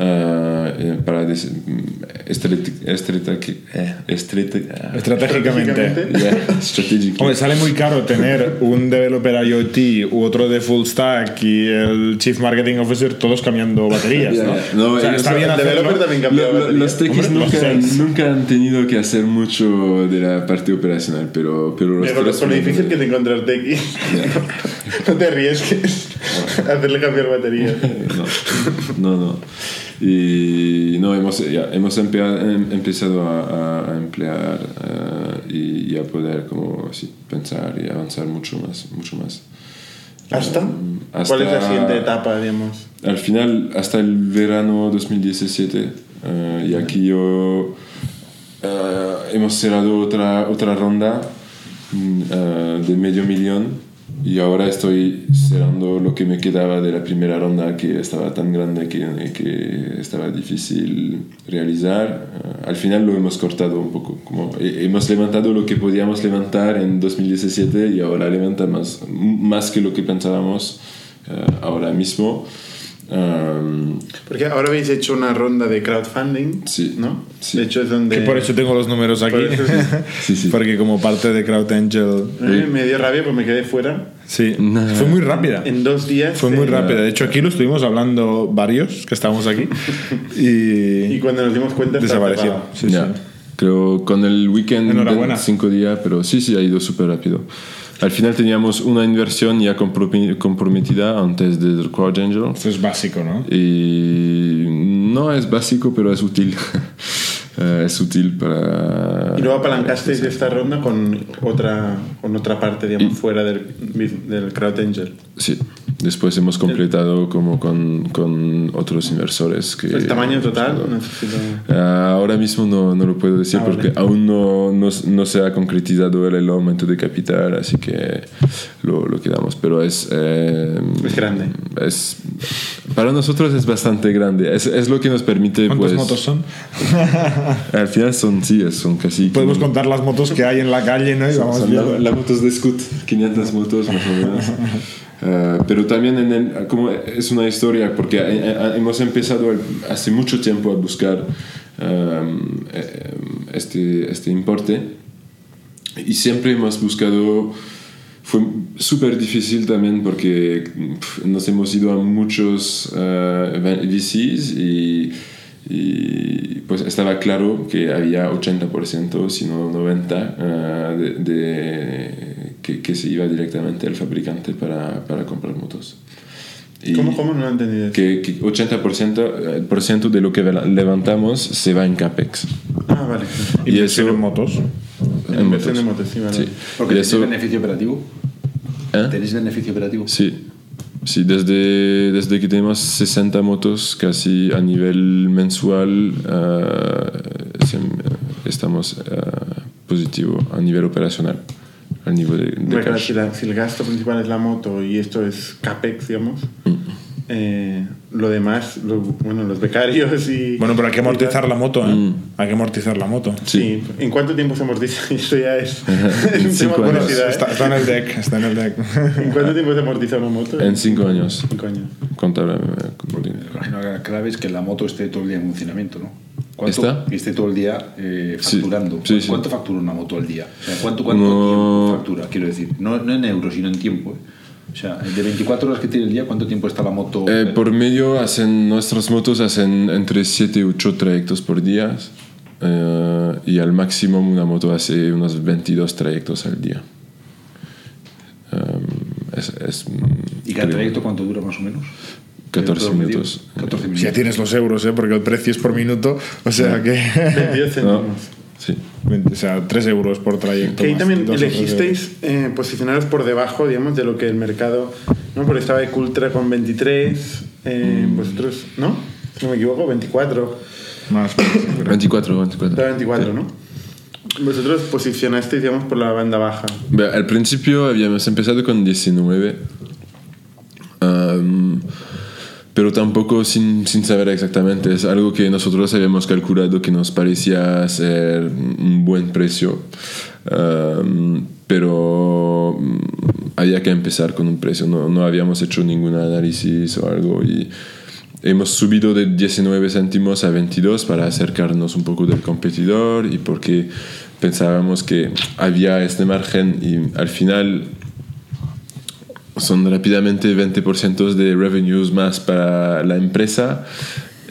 eh, para mm, eh, ah,
Estratégicamente.
yeah,
sale muy caro tener un developer IoT u otro de full stack y el chief marketing officer todos cambiando baterías,
Ya,
¿no?
No,
o sea, está bien
el
hacerlo.
developer también cambia
Lo- los
los
nunca, nunca han tenido que hacer mucho de la parte operacional, pero, pero los
Mira, con, lo- difícil que es encontrarte aquí. no te arriesgues hacerle cambiar batería.
no, no, no. Y no, hemos, ya, hemos empea- em- empezado a, a- emplear eh, y, y a poder como sí, pensar y avanzar mucho más. Mucho más.
¿Hasta?
hasta-
¿Cuál es la siguiente etapa, digamos?
Al final, hasta el verano 2017, eh, y aquí yo eh, hemos cerrado otra, otra ronda mm, de medio millón y ahora estoy cerrando lo que me quedaba de la primera ronda que estaba tan grande que, que estaba difícil realizar. Eh, al final lo hemos cortado un poco, como he- hemos levantado lo que podíamos levantar en 2017 y ahora levantamos más que lo que pensábamos eh, ahora mismo. Um,
Porque ahora habéis hecho una ronda de crowdfunding,
Sí.
¿no?
Sí.
De hecho es donde...
Que por eso tengo los números aquí.
Por eso sí.
Sí, sí.
Porque como parte de Crowd Angel.
Eh, me dio rabia pues me quedé fuera.
Sí.
Nah.
Fue muy rápida.
En dos días...
Fue muy rápida. De hecho, aquí lo estuvimos hablando varios que estábamos aquí. Y,
Y cuando nos dimos cuenta...
desapareció. Sí, sí.
Creo con el weekend
Enhorabuena.
de cinco días, pero sí, sí, ha ido súper rápido. Al final teníamos una inversión ya comprometida antes del Crowd Angel.
Esto es básico, ¿no?
Y no es básico, pero es útil. Eh, es útil para...
Y luego apalancasteis esta ronda con otra, con otra parte, digamos, fuera del, del Crowd Angel.
Sí, después hemos completado como con, con otros inversores que...
¿El tamaño total? Necesito...
Ah, ahora mismo no, no lo puedo decir
Ah,
porque
vale.
aún no, no, no se ha concretizado el, el aumento de capital, así que lo, lo quedamos. Pero es, eh,
Es grande.
es para nosotros es bastante grande. Es, es lo que nos permite,
¿Cuántas
pues...
motos son?
Al final son, sí, son casi...
Podemos contar las motos que hay en la calle, ¿no? Y vamos
Son la- las motos de Scoot, 500 motos más o menos. Eh, pero también en el- como es una historia, porque eh, eh, hemos empezado hace mucho tiempo a buscar um, este, este importe y siempre hemos buscado, fue súper difícil también porque pf, nos hemos ido a muchos eh, VCs y, y, pues estaba claro que había 80%, si no 90%, eh, de, de- que, que se iba directamente al fabricante para, para comprar motos. Y
¿Cómo, cómo? No lo he entendido.
Que, que 80% eh, por ciento de lo que levantamos se va en CAPEX.
Ah, vale.
Y
Inversión
eso-
en motos.
En inversión de motos, sí, vale.
Sí.
Porque
Y
tenéis
eso-
beneficio operativo.
¿Eh?
¿Tenéis beneficio operativo?
Sí, sí desde, desde que tenemos 60 motos casi a nivel mensual se- estamos eh, positivo a nivel operacional, a nivel de, de
claro,
cash.
si, la- si el gasto principal es la moto y esto es CAPEX, digamos,
Mm.
Eh, lo demás, lo- bueno, los becarios y...
Bueno, pero hay que amortizar la moto, ¿eh?
Mm.
Hay que amortizar la moto.
Sí. ¿En cuánto tiempo se amortiza? Esto ya es, es un tema
Cinco años.
curiosidad. ¿eh?
Está, está en el deck, está en el deck.
¿En cuánto tiempo se amortiza una moto?
En 5 años,
Cinco años.
contable.
Imagino que la clave es que la moto esté todo el día en funcionamiento, ¿no? ¿Cuánto,
¿Está?
Esté todo el día eh,
Sí,
facturando.
sí, sí.
¿Cuánto factura una moto al día? O sea, ¿cuánto, cuánto
No.
tiempo factura? Quiero decir, no, no en euros, sino en tiempo. ¿eh? O sea, de 24 horas que tiene el día, ¿cuánto tiempo está la moto?
Eh, por medio hacen nuestras motos hacen entre 7 y 8 trayectos por día eh, y al máximo una moto hace unos 22 trayectos al día. Um, es, es,
¿Y cada trayecto cuánto dura más o menos?
14
¿El promedio?
minutos.
14
Si
minutos.
ya tienes los euros, ¿eh? Porque el precio es por minuto. O sea que.
22
No,
céntimos.
Sí.
o sea, 3 euros por trayecto.
Que ahí también elegisteis eh, posicionaros por debajo, digamos, de lo que el mercado... ¿no? Porque estaba Ecultra con 23, eh,
Mm.
vosotros, ¿no? Si no me equivoco, 24.
euros. Más.
24, 24.
Estaba 24, ¿no? Vosotros posicionasteis, digamos, por la banda baja.
Al principio habíamos empezado con 19, um, pero tampoco sin, sin saber exactamente. Es algo que nosotros habíamos calculado que nos parecía ser un buen precio, um, pero mm, había que empezar con un precio. No, no habíamos hecho ningún análisis o algo y hemos subido de 19 céntimos a 22 para acercarnos un poco del competidor y porque pensábamos que había este margen y al final son rápidamente 20% de revenues más para la empresa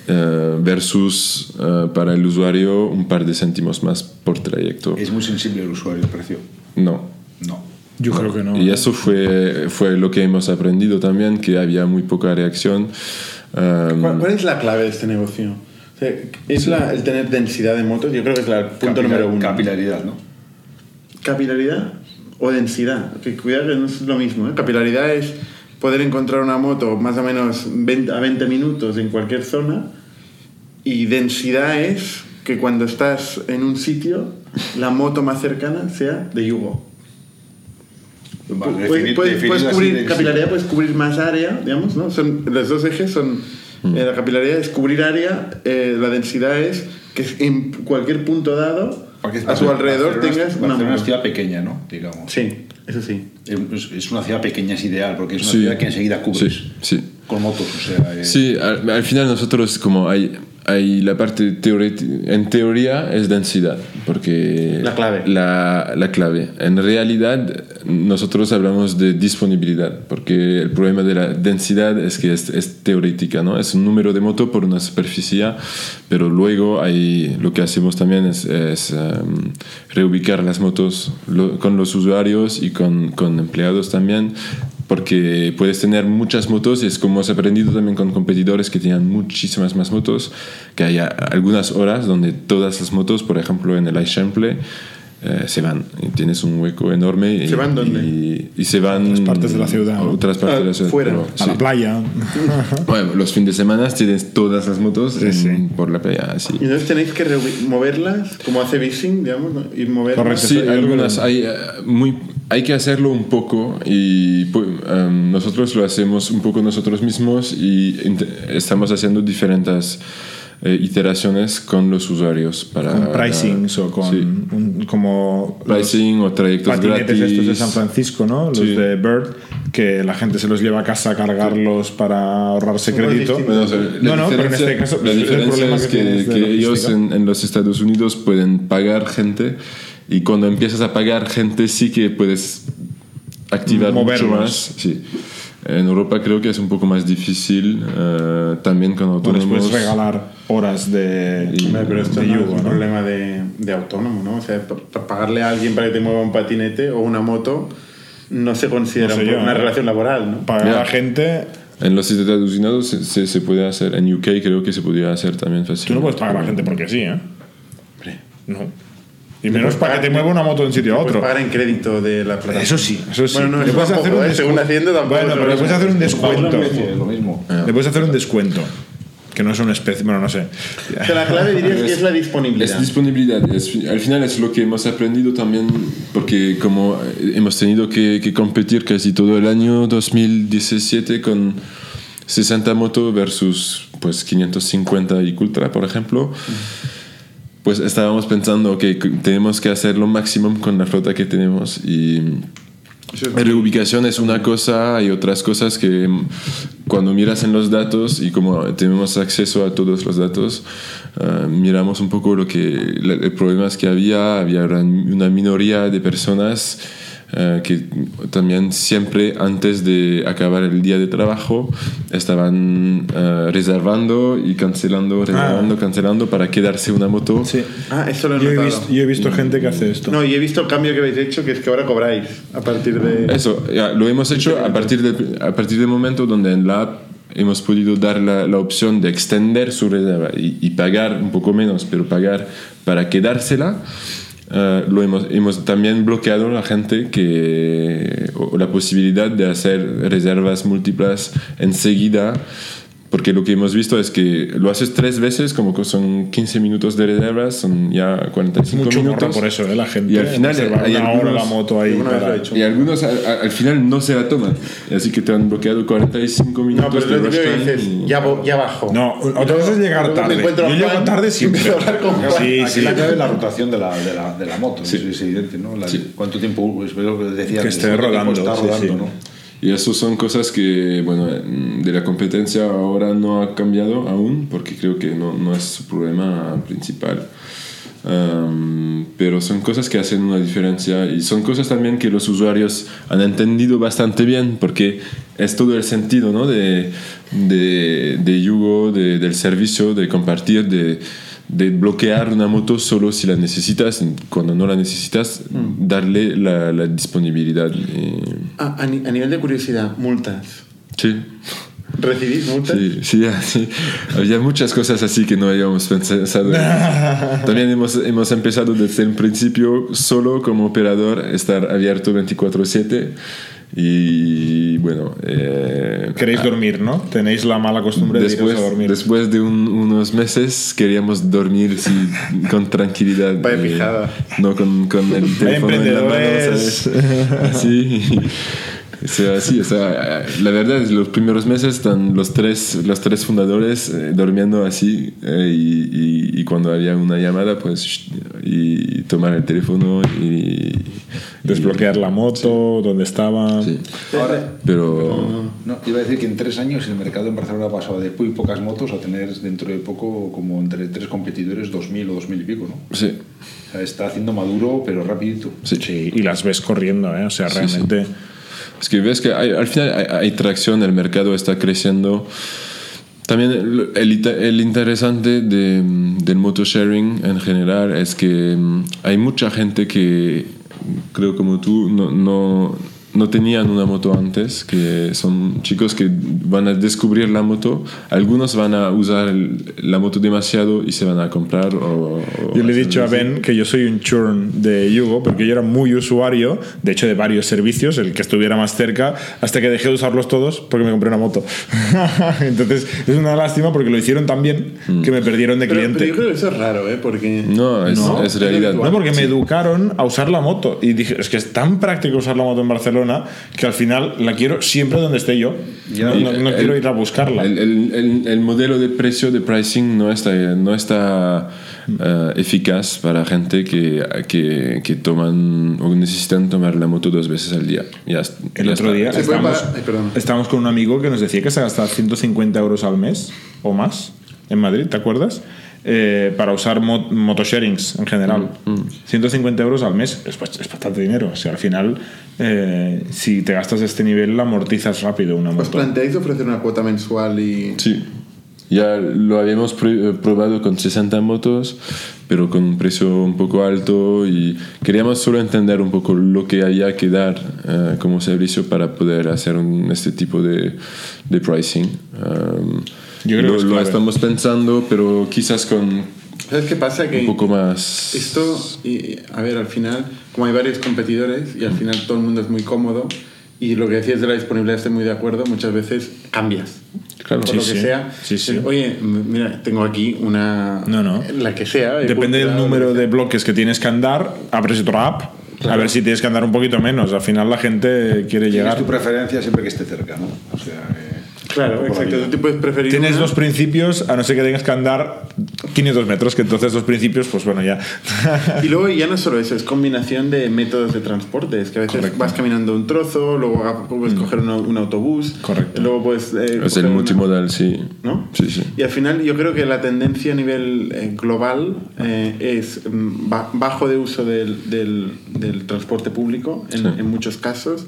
eh, versus eh, para el usuario un par de céntimos más por trayecto.
¿Es muy sensible el usuario el precio?
No.
No.
Yo creo que no.
Y eso fue, fue lo que hemos aprendido también, que había muy poca reacción. Um,
¿Cuál, cuál es la clave de este negocio? O sea, ¿Es la- el tener densidad de motos? Yo creo que es la- el punto
Capilar-
número uno.
Capilaridad, ¿no?
¿Capilaridad o densidad? Que cuidado que no es lo mismo. ¿eh? Capilaridad es poder encontrar una moto más o menos 20 a 20 minutos en cualquier zona. Y densidad es que cuando estás en un sitio, la moto más cercana sea de yugo.
Vale,
Puedes, puedes- puedes cubrir
de-
capilaridad, puedes cubrir más área, digamos, ¿no? Son, los dos ejes son. eh, la capilaridad es cubrir área, eh, la densidad es que en cualquier punto dado,
Porque
a tu alrededor tengas una moto.
ciudad pequeña, ¿no? Digamos.
Sí, eso sí.
Es, es una ciudad pequeña, es ideal, porque es una
Sí.
ciudad que enseguida cubres
Sí, sí.
con motos. O sea, eh,
Sí, al, al final nosotros como hay, hay la parte en teoría es densidad, porque
La clave.
La, la clave. En realidad nosotros hablamos de disponibilidad, porque el problema de la densidad es que es, es teorética, ¿no? Es un número de moto por una superficie, pero luego hay, lo que hacemos también es, es, em, reubicar las motos lo- con los usuarios y con, con empleados también porque puedes tener muchas motos y es como hemos aprendido también con competidores que tenían muchísimas más motos, que hay algunas horas donde todas las motos, por ejemplo en el iShample, eh, se van. Y tienes un hueco enorme.
¿Se
y,
van dónde?
Y, y se van...
Otras partes de la ciudad,
A
¿no?
otras partes
Ah,
de la ciudad.
fuera.
pero
A la
sí.
playa.
Bueno, los fines de semana tienes todas las motos en-
sí.
por la playa, así.
Y entonces tenéis que moverlas, como hace Bising, digamos, ¿no? y moverlas.
Correcto.
Sí, algunas hay, eh, muy, hay que hacerlo un poco y em, nosotros lo hacemos un poco nosotros mismos y estamos haciendo diferentes eh, iteraciones con los usuarios para
Con pricings o con
Sí.
un- como los
pricing o trayectos
patinetes
gratis.
estos de San Francisco, ¿no? Los
Sí.
de Bird, que la gente se los lleva a casa a cargarlos para ahorrarse crédito.
Bueno, o sea, la
No, no, pero en este caso
la
es el
diferencia
problema
es
que
que, que ellos en, en los Estados Unidos pueden pagar gente y cuando empiezas a pagar gente sí que puedes activar mucho
Moverlos.
más. Sí. En Europa creo que es un poco más difícil eh, también con
Bueno,
autónomos.
puedes regalar horas de,
Hombre, pero esto
de
no
yugo,
es un
¿no?
problema de, de autónomo, ¿no? O sea, pa- pa- pagarle a alguien para que te mueva un patinete o una moto no se considera
No sé
un-
yo,
una
¿eh?
relación laboral, ¿no?
Pagar a
Mira.
la gente...
En los Estados Unidos se, se, se puede hacer, en UK creo que se podría hacer también
Tú
fácilmente.
no puedes pagar a la gente porque sí, ¿eh?
Hombre,
No. Y menos para que te mueva una moto de un sitio a
puedes
otro.
pagar en crédito de la plataforma.
Eso sí, eso sí.
Bueno, no,
le puedes hacer un
¿eh? Según
descuento.
Hacienda tampoco
Bueno, pero le puedes hacer un descuento.
Es lo mismo.
Le puedes hacer un descuento. Que no es una especie. Bueno, no sé.
O sea, la clave dirías que es la
Es
disponibilidad.
disponibilidad. Es- al final es lo que hemos aprendido también, porque como hemos tenido que, que competir casi todo el año 2017 con 60 motos versus pues 550 y Cultra, por ejemplo, pues estábamos pensando que tenemos que hacer lo máximo con la flota que tenemos y Reubicación es una cosa, hay otras cosas que mm, cuando miras en los datos y como tenemos acceso a todos los datos, ah, miramos un poco lo que la- el problema es que había, había una minoría de personas ah, que también siempre antes de acabar el día de trabajo estaban ah, reservando y cancelando, reservando, cancelando para quedarse una moto.
Sí.
Ah, eso lo he
Yo he, visto, yo he visto gente que hace esto.
No, y he visto el cambio que habéis hecho, que es que ahora cobráis a partir de...
Eso, ya, lo hemos hecho a partir, de, a partir del momento donde en la app hemos podido dar la, la opción de extender su reserva y, y pagar un poco menos, pero pagar para quedársela. Eh, lo hemos, hemos también bloqueado la gente que, o la posibilidad de hacer reservas múltiples enseguida porque lo que hemos visto es que lo haces tres veces, como que son 15 minutos de reservas, son ya 45
Mucho
minutos.
por eso, ¿eh? La gente.
Y al final hay
una hora
algunos-
la moto ahí. Para-
he.
Y algunos al, al- al final no se la toman. Así que te han bloqueado 45
No,
minutos
pero
de
que dices,
y-
ya, ya bajo.
No, otra cosa es llegar
me
tarde.
encuentro a
Yo llego
Juan
tarde siempre. Sí,
Aquí
sí.
la clave es la rotación de la, de la, de la moto, eso es evidente, ¿no? La- ¿Cuánto tiempo, pues, lo que decía
Que esté rodando,
está
sí,
rodando,
sí.
¿no?
Y eso son cosas que, bueno, de la competencia ahora no ha cambiado aún, porque creo que no, no es su problema principal. Um, pero son cosas que hacen una diferencia y son cosas también que los usuarios han entendido bastante bien, porque es todo el sentido ¿no? de, de, de Yugo, de- del servicio, de compartir, de, de bloquear una moto solo si la necesitas, cuando no la necesitas, darle la, la disponibilidad.
Ah, a, ni- a nivel de curiosidad, multas.
Sí,
¿Recibís multas?
sí, sí, sí. Había muchas cosas así que no habíamos pensado. También hemos, hemos empezado desde el principio solo como operador estar abierto 24/7 y bueno... eh,
Queréis dormir, ¿no? Tenéis la mala costumbre de
Después,
iros a dormir.
después de un- unos meses queríamos dormir sí, con tranquilidad.
Vaya
eh,
pijada.
no con, con el teléfono en la mano,
emprendedores.
¿sabes? Así. O sea, sí, o sea, la verdad es los primeros meses están los tres, los tres fundadores eh, durmiendo así eh, y, y- y cuando había una llamada pues y tomar el teléfono y
Desbloquear la moto, donde estaba.
sí.
Ahora,
pero
no, iba a decir que en tres años el mercado en Barcelona ha pasado de muy pocas motos a tener dentro de poco como entre tres competidores 2.000 o 2.000 y pico, ¿no?
sí,
O sea, está haciendo maduro, pero rapidito.
sí.
Sí, y las ves corriendo, ¿eh? O sea, realmente.
Es que ves que hay- al final hay, hay tracción, el mercado está creciendo. También el, el el interesante de, del motosharing en general es que mm, hay mucha gente que, creo como tú, no, no, no tenían una moto antes, que son chicos que van a descubrir la moto. Algunos van a usar el- la moto demasiado y se van a comprar. O, o
Yo le he dicho a. Ben que yo soy un churn de Yugo porque yo era muy usuario, de hecho de varios servicios, el que estuviera más cerca, hasta que dejé de usarlos todos porque me compré una moto. Entonces es una lástima porque lo hicieron tan bien que me perdieron de
Pero,
cliente.
pero yo creo que eso es raro, ¿eh? Porque.
No, es,
No,
es realidad.
No, porque me educaron a usar la moto. Y dije, es que es tan práctico usar la moto en Barcelona que al final la quiero siempre donde esté yo. No, no- no
El-
quiero ir a buscarla.
El, el- el- el modelo de precio de pricing no está, no está eh, eficaz para gente que, que, que toman o necesitan tomar la moto dos veces al día. Ya,
El
ya
otro
está.
día estábamos, estábamos con un amigo que nos decía que se gastaba 150 euros al mes o más en Madrid, ¿te acuerdas? Eh, para usar mo- motosharings en general.
Mm,
150 euros al mes es, es bastante dinero. O sea, al final, eh, si te gastas este nivel, la amortizas rápido una
¿Os
moto.
planteáis ofrecer una cuota mensual y.?
Sí. Ya lo habíamos pr- eh, probado con 60 motos, pero con un precio un poco alto y queríamos solo entender un poco lo que había que dar eh, como servicio para poder hacer un- este tipo de, de pricing. Um,
Yo creo
lo,
que es
lo
clave.
estamos pensando, pero quizás con
¿Sabes qué pasa? Que
un poco más...
esto, y, a ver, al final, como hay varios competidores y al final todo el mundo es muy cómodo, y lo que decías de la disponibilidad, estoy muy de acuerdo, muchas veces cambias.
Claro.
Por
Sí,
lo que
sí.
sea.
Sí, sí.
Oye, mira, tengo aquí una.
No, no.
La que sea. de
Depende del número de bloques que tienes que andar, abres otra app. A ver si tienes que andar un poquito menos. Al final la gente quiere llegar.
tu preferencia siempre que esté cerca, ¿no? O sea, eh,
Claro, exacto. Tú te puedes preferir.
Tienes
una-
dos principios, a no ser que tengas que andar 500 metros, que entonces dos principios, pues bueno, ya.
Y luego ya no es solo eso, es combinación de métodos de transporte. Es que a veces
Correcto. Mm.
vas caminando un trozo, luego a- puedes coger un, un autobús.
Correcto.
Luego puedes. eh,
Es el
una-
multimodal, sí.
¿no?
Sí, sí.
Y al final yo creo que la tendencia a nivel eh, global eh, es mm, ba- bajo de uso del, del- del transporte público en,
Sí.
en muchos casos.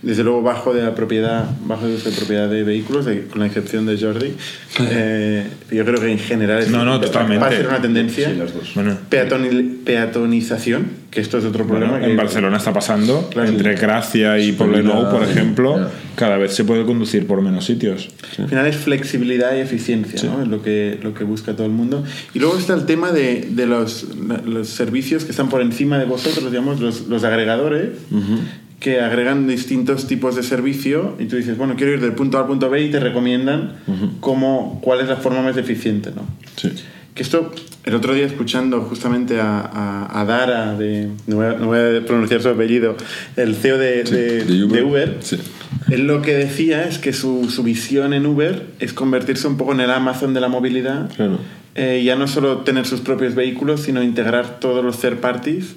Desde luego bajo de la propiedad, bajo de uso de propiedad de vehículos, de- con la excepción de Jordi. Eh, yo creo que en general es-
No, no,
va
totalmente.
a ser una tendencia.
Sí, las dos.
Bueno,
Peatonil- peatonización, que esto es otro problema.
Bueno,
que-
en Barcelona está pasando,
Claro.
entre Gracia y Poblenou, por ejemplo,
ya.
cada vez se puede conducir por menos sitios.
Al final es flexibilidad y eficiencia, ¿no? Es lo que, lo que busca todo el mundo. Y luego está el tema de, de los, los servicios que están por encima de vosotros, digamos, los, los agregadores, que agregan distintos tipos de servicio y tú dices, bueno, quiero ir del punto A al punto B y te recomiendan cómo, cuál es la forma más eficiente, ¿no?
Sí.
Que esto, el otro día escuchando justamente a, a, a Dara, de, no, voy a, no voy a pronunciar su apellido, el CEO de, de-
de Uber.
Uber,
Sí.
él lo que decía es que su, su visión en Uber es convertirse un poco en el Amazon de la movilidad.
Claro.
Eh, ya no solo tener sus propios vehículos, sino integrar todos los third parties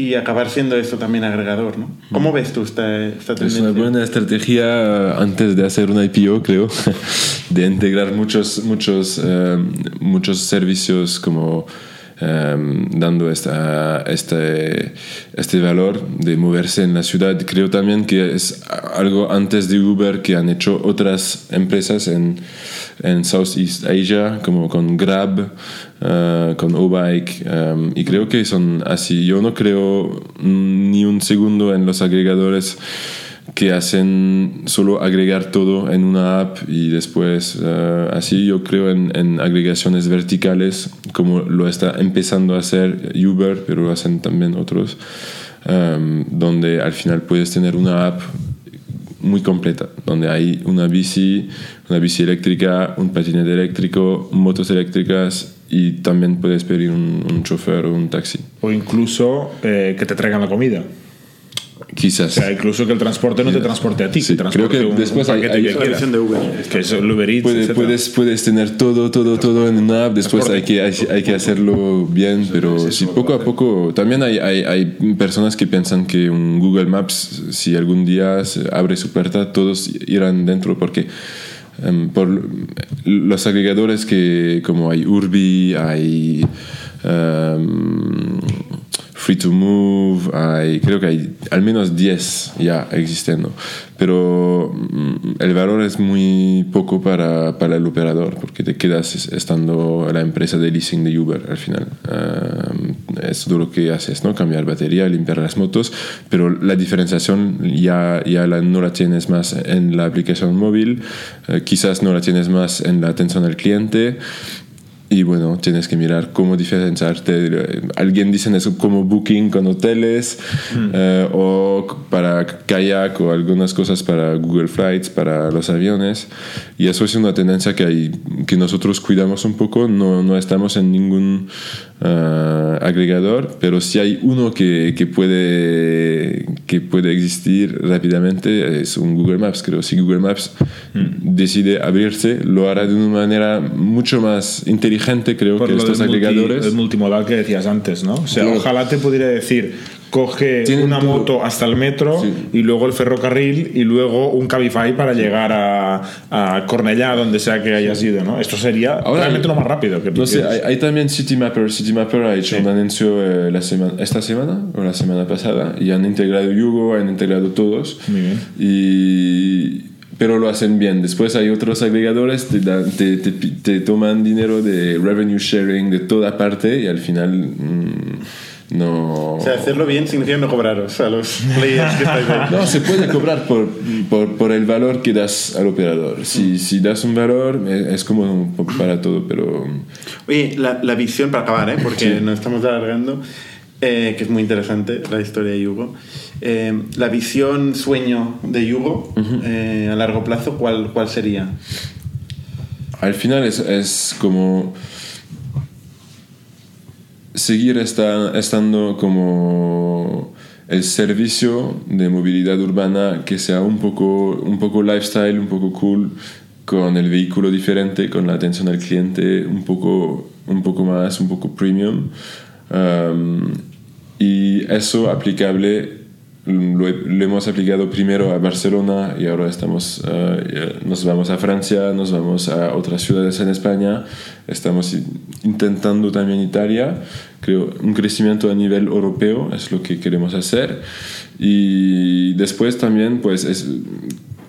y acabar siendo esto también agregador. ¿no? ¿Cómo ves tú esta, esta
Es
tendencia?
una buena estrategia antes de hacer una IPO, creo, de integrar muchos, muchos, eh, muchos servicios como eh, dando esta, este, este valor de moverse en la ciudad. Creo también que es algo antes de Uber que han hecho otras empresas en, en Southeast Asia, como con Grab, eh, con O-Bike, eh, y creo que son así. Yo no creo ni un segundo en los agregadores que hacen solo agregar todo en una app y después eh, así yo creo en, en agregaciones verticales como lo está empezando a hacer Uber pero lo hacen también otros em, donde al final puedes tener una app muy completa donde hay una bici una bici eléctrica un patinete eléctrico motos eléctricas y también puedes pedir un, un chofer o un taxi
O incluso eh, que te traigan la comida.
quizás
O sea, incluso que el transporte no te transporte a ti,
Sí,
que
creo que
un,
después
un
hay- hay-
que
de Uber.
Que es el Uber Eats,
Puede-
etcétera.
puedes, puedes tener todo, todo, todo en una app, después hay que, hay, hay que hacerlo bien, pero sí, poco a poco. También hay, hay, hay personas que piensan que un Google Maps, si algún día abre su puerta, todos irán dentro, porque em, por los agregadores que, como hay Urbi, hay. em, Free to Move, hay, creo que hay al menos 10 ya existiendo, pero mm, el valor es muy poco para, para el operador porque te quedas es- estando la empresa de leasing de Uber al final. Um, es todo lo que haces, ¿no? Cambiar batería, limpiar las motos, pero la diferenciación ya, ya la, no la tienes más en la aplicación móvil, eh, quizás no la tienes más en la atención al cliente. Y bueno, tienes que mirar cómo diferenciarte. Alguien dice eso como booking con hoteles eh, o para kayak o algunas cosas para Google Flights, para los aviones. Y eso es una tendencia que, hay, que nosotros cuidamos un poco. No, no estamos en ningún eh, agregador, pero si hay uno que, que, puede, que puede existir rápidamente es un Google Maps. Creo si Google Maps decide abrirse, lo hará de una manera mucho más inteligente gente, creo
Por
que estos
multi-
agregadores.
el multimodal que decías antes, ¿no? O sea,
Claro.
ojalá te pudiera decir, coge
Tienen
una
todo.
moto hasta el metro
Sí.
y luego el ferrocarril y luego un Cabify para llegar a, a Cornellá, donde sea que hayas ido, ¿no? Esto sería
Ahora
realmente
hay-
lo más rápido que
No sé, hay, hay también Citymapper. Citymapper ha hecho
Sí.
un anuncio eh, la semana, esta semana o la semana pasada y han integrado Yugo, han integrado todos.
Muy bien.
Y, pero lo hacen bien. Después hay otros agregadores, te, dan- te, te, te toman dinero de revenue sharing de toda parte y al final mm, no...
O sea, hacerlo bien significa no cobraros a los players que estáis ahí.
No, se puede cobrar por, por, por el valor que das al operador. Si, si das un valor, eh, es como para todo, pero...
Oye, la, la visión, para acabar, ¿eh? porque
Sí.
nos estamos alargando, eh, que es muy interesante la historia de Yugo. Eh, la visión sueño de Yugo eh, a largo plazo, ¿cuál, cuál sería?
Al final es, es como seguir esta- estando como el servicio de movilidad urbana que sea un poco, un poco lifestyle, un poco cool, con el vehículo diferente, con la atención al cliente un poco, un poco más, un poco premium. Um, y eso aplicable lo, lo hemos aplicado primero a Barcelona y ahora estamos, ya nos vamos a Francia, nos vamos a otras ciudades en España, estamos intentando también Italia, creo un crecimiento a nivel europeo es lo que queremos hacer. Y después también pues es,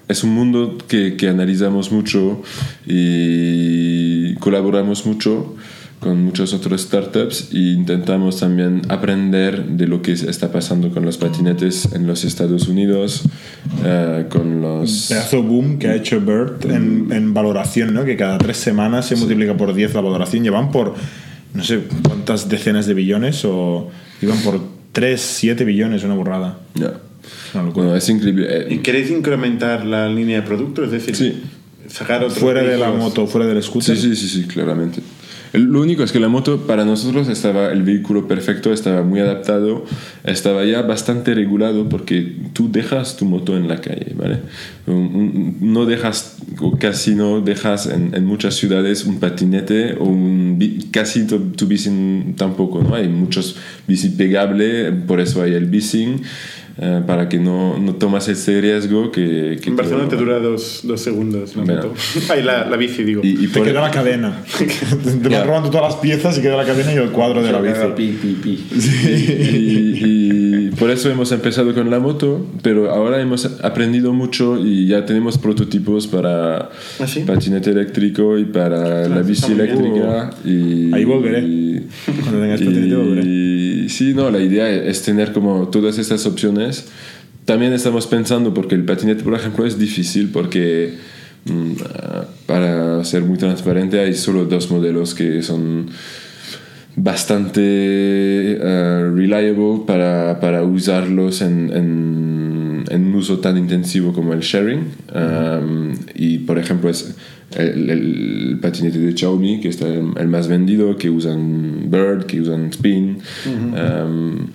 es un mundo que, que analizamos mucho y colaboramos mucho con muchos otros startups e intentamos también aprender de lo que está pasando con los patinetes en los Estados Unidos, eh, con los...
Pedazo boom que ha hecho Bert en, en valoración, ¿no? Que cada tres semanas se multiplica por 10 la valoración. Llevan por no sé cuántas decenas de billones o iban por 3, 7 billones, una burrada.
Ya.
Una locura.
Bueno, es increíble. Eh,
¿Y queréis incrementar la línea de producto? Es decir,
Sí.
sacar otros
fuera de la moto, fuera del scooter.
Sí, sí, sí, sí, claramente. Lo único es que la moto para nosotros estaba el vehículo perfecto, estaba muy adaptado, estaba ya bastante regulado porque tú dejas tu moto en la calle, ¿vale? No dejas, o casi no dejas en, en muchas ciudades un patinete o un, casi tu, tu bici tampoco, ¿no? Hay muchos bici pegable, por eso hay el bicing, eh, para que no, no tomas ese riesgo que... que
En Barcelona te
te-
dura dos, dos segundos la moto. Ay, la, la bici, digo.
Y, y
Te
por-
queda la cadena. te vas robando todas las piezas y queda la cadena y el cuadro de la bici.
Pi, pi, pi.
y, y por eso hemos empezado con la moto, pero ahora hemos aprendido mucho y ya tenemos prototipos para
¿Ah, sí?
patinete eléctrico y para la
eso
bici eléctrica. Y,
Ahí volveré.
y-
Cuando tengas patinete volveré.
y sí, no, la idea es tener como todas estas opciones. También estamos pensando, porque el patinete, por ejemplo, es difícil porque, mm, ah, para ser muy transparente, hay solo dos modelos que son bastante eh, reliable para, para usarlos en, en, en un uso tan intensivo como el sharing. Um, y por ejemplo es el, el patinete de Xiaomi, que está el, el más vendido, que usan Bird, que usan Spin. Um,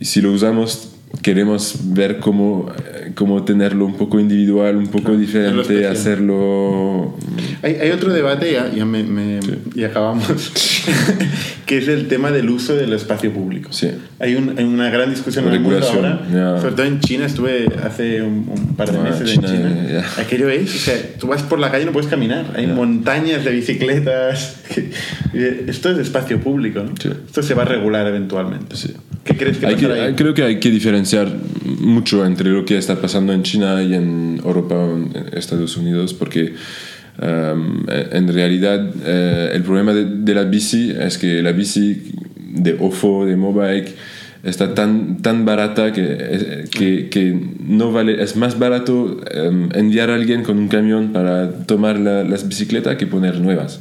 si lo usamos queremos ver cómo, cómo tenerlo un poco individual, un poco
Claro,
diferente,
hacerlo. Hay, hay otro debate, ya, ya, me- me- ya acabamos, que es el tema del uso del espacio público.
Sí.
Hay, un- hay una gran discusión en el mundo ahora,
ya.
sobre todo en China, estuve hace un, un par de
Ah,
meses
China,
en China. Aquello es, o sea, tú vas por la calle y no puedes caminar, hay montañas de bicicletas. Esto es espacio público, ¿no?
Sí.
Esto se va a regular eventualmente.
Sí.
¿Qué crees que
Hay que-
ahí?
creo que hay que diferenciar mucho entre lo que está pasando en China y en Europa en Estados Unidos porque um, en realidad eh, el problema de, de la bici es que la bici de OFO, de Mobike, está tan, tan barata que, que, no vale, es más barato em, enviar a alguien con un camión para tomar la, las bicicletas que poner nuevas.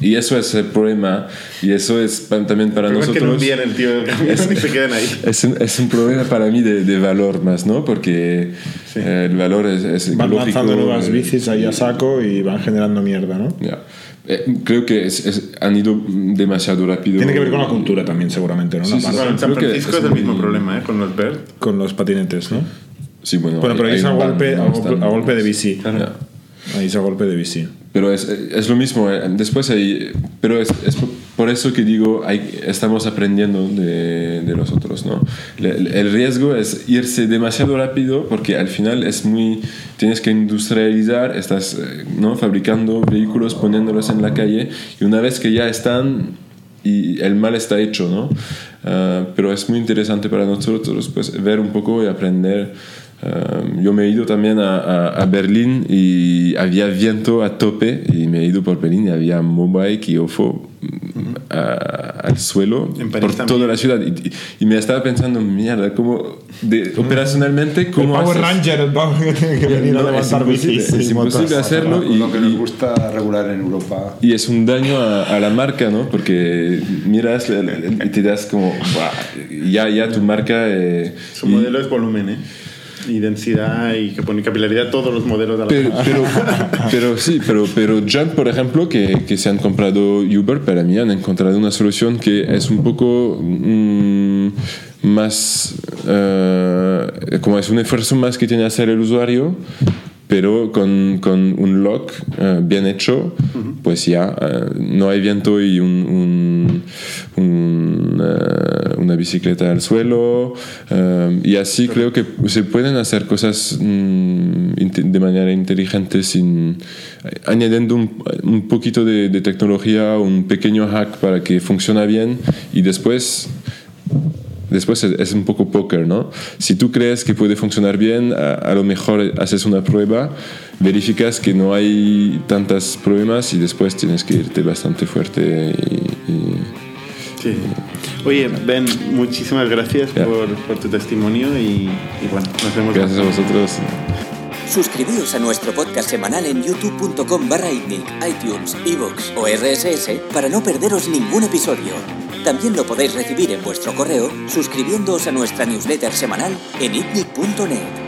Y eso es el problema, y eso es también para
Pero es que no
nosotros.
el tío del camión y se quedan ahí.
Es un, es un problema para mí de, de valor más, ¿no? Porque eh, el valor es, es
Van
ecológico,
lanzando nuevas
eh,
bicis ahí a saco y van generando mierda, ¿no?
ya. Eh, creo que es- es- han ido demasiado rápido.
Tiene que ver con la cultura también, seguramente, ¿no?
Sí, sí.
Bueno, en San Francisco
es
es el mismo
muy-
problema, ¿eh? Con los.
Con los patinetes, ¿no?
Sí, bueno,
Bueno, pero ahí
hay
es a golpe, a golpe, a golpe de bici.
Ya.
Ahí es a golpe de bici.
Pero es, es lo mismo, eh, después hay, pero es, es por eso que digo, hay, estamos aprendiendo de, de los otros, ¿no? Le- El riesgo es irse demasiado rápido porque al final es muy, tienes que industrializar, estás eh, ¿no? fabricando vehículos, poniéndolos en la calle y una vez que ya están y el mal está hecho, ¿no? Ah, pero es muy interesante para nosotros pues, ver un poco y aprender. Ah, yo me he ido también a, a- a Berlín y había viento a tope y me he ido por Berlín y había Mobike y OFO a- al suelo
En
por
también.
toda la ciudad y, y me estaba pensando, mierda, ¿cómo de, operacionalmente cómo
el Power
haces?
Ranger, el Power que tiene que venir a
No, es
levantar
imposible,
bicis.
es imposible hacerlo y,
lo que nos gusta regular en Europa.
y es un daño a, a la marca, ¿no? Porque miras y te das como, ya, ya tu marca... eh,
Su
y-
modelo es volumen, ¿eh? Y densidad y capilaridad todos los modelos de la
Pero, pero, pero sí, pero, pero Jump, por ejemplo, que, que se han comprado Uber, para mí han encontrado una solución que es un poco mm, más, eh, como es un esfuerzo más que tiene que hacer el usuario, pero con, con un lock eh, bien hecho, pues ya eh, no hay viento y un, un- un, eh, una bicicleta al suelo. y así creo que se pueden hacer cosas mm, de manera inteligente sin añadiendo un, un poquito de, de tecnología, un pequeño hack para que funcione bien y después Después es, un poco póker, ¿no? Si tú crees que puede funcionar bien, a, a lo mejor haces una prueba, verificas que no hay tantos problemas y después tienes que irte bastante fuerte y- y
Sí. Oye, Ben, muchísimas gracias
Ya.
por, por tu testimonio y, y bueno, nos vemos.
gracias a vosotros.
Suscribíos a nuestro podcast semanal en youtube.com barra iTunes, iVoox o RSS para no perderos ningún episodio. También lo podéis recibir en vuestro correo suscribiéndoos a nuestra newsletter semanal en itnic.net.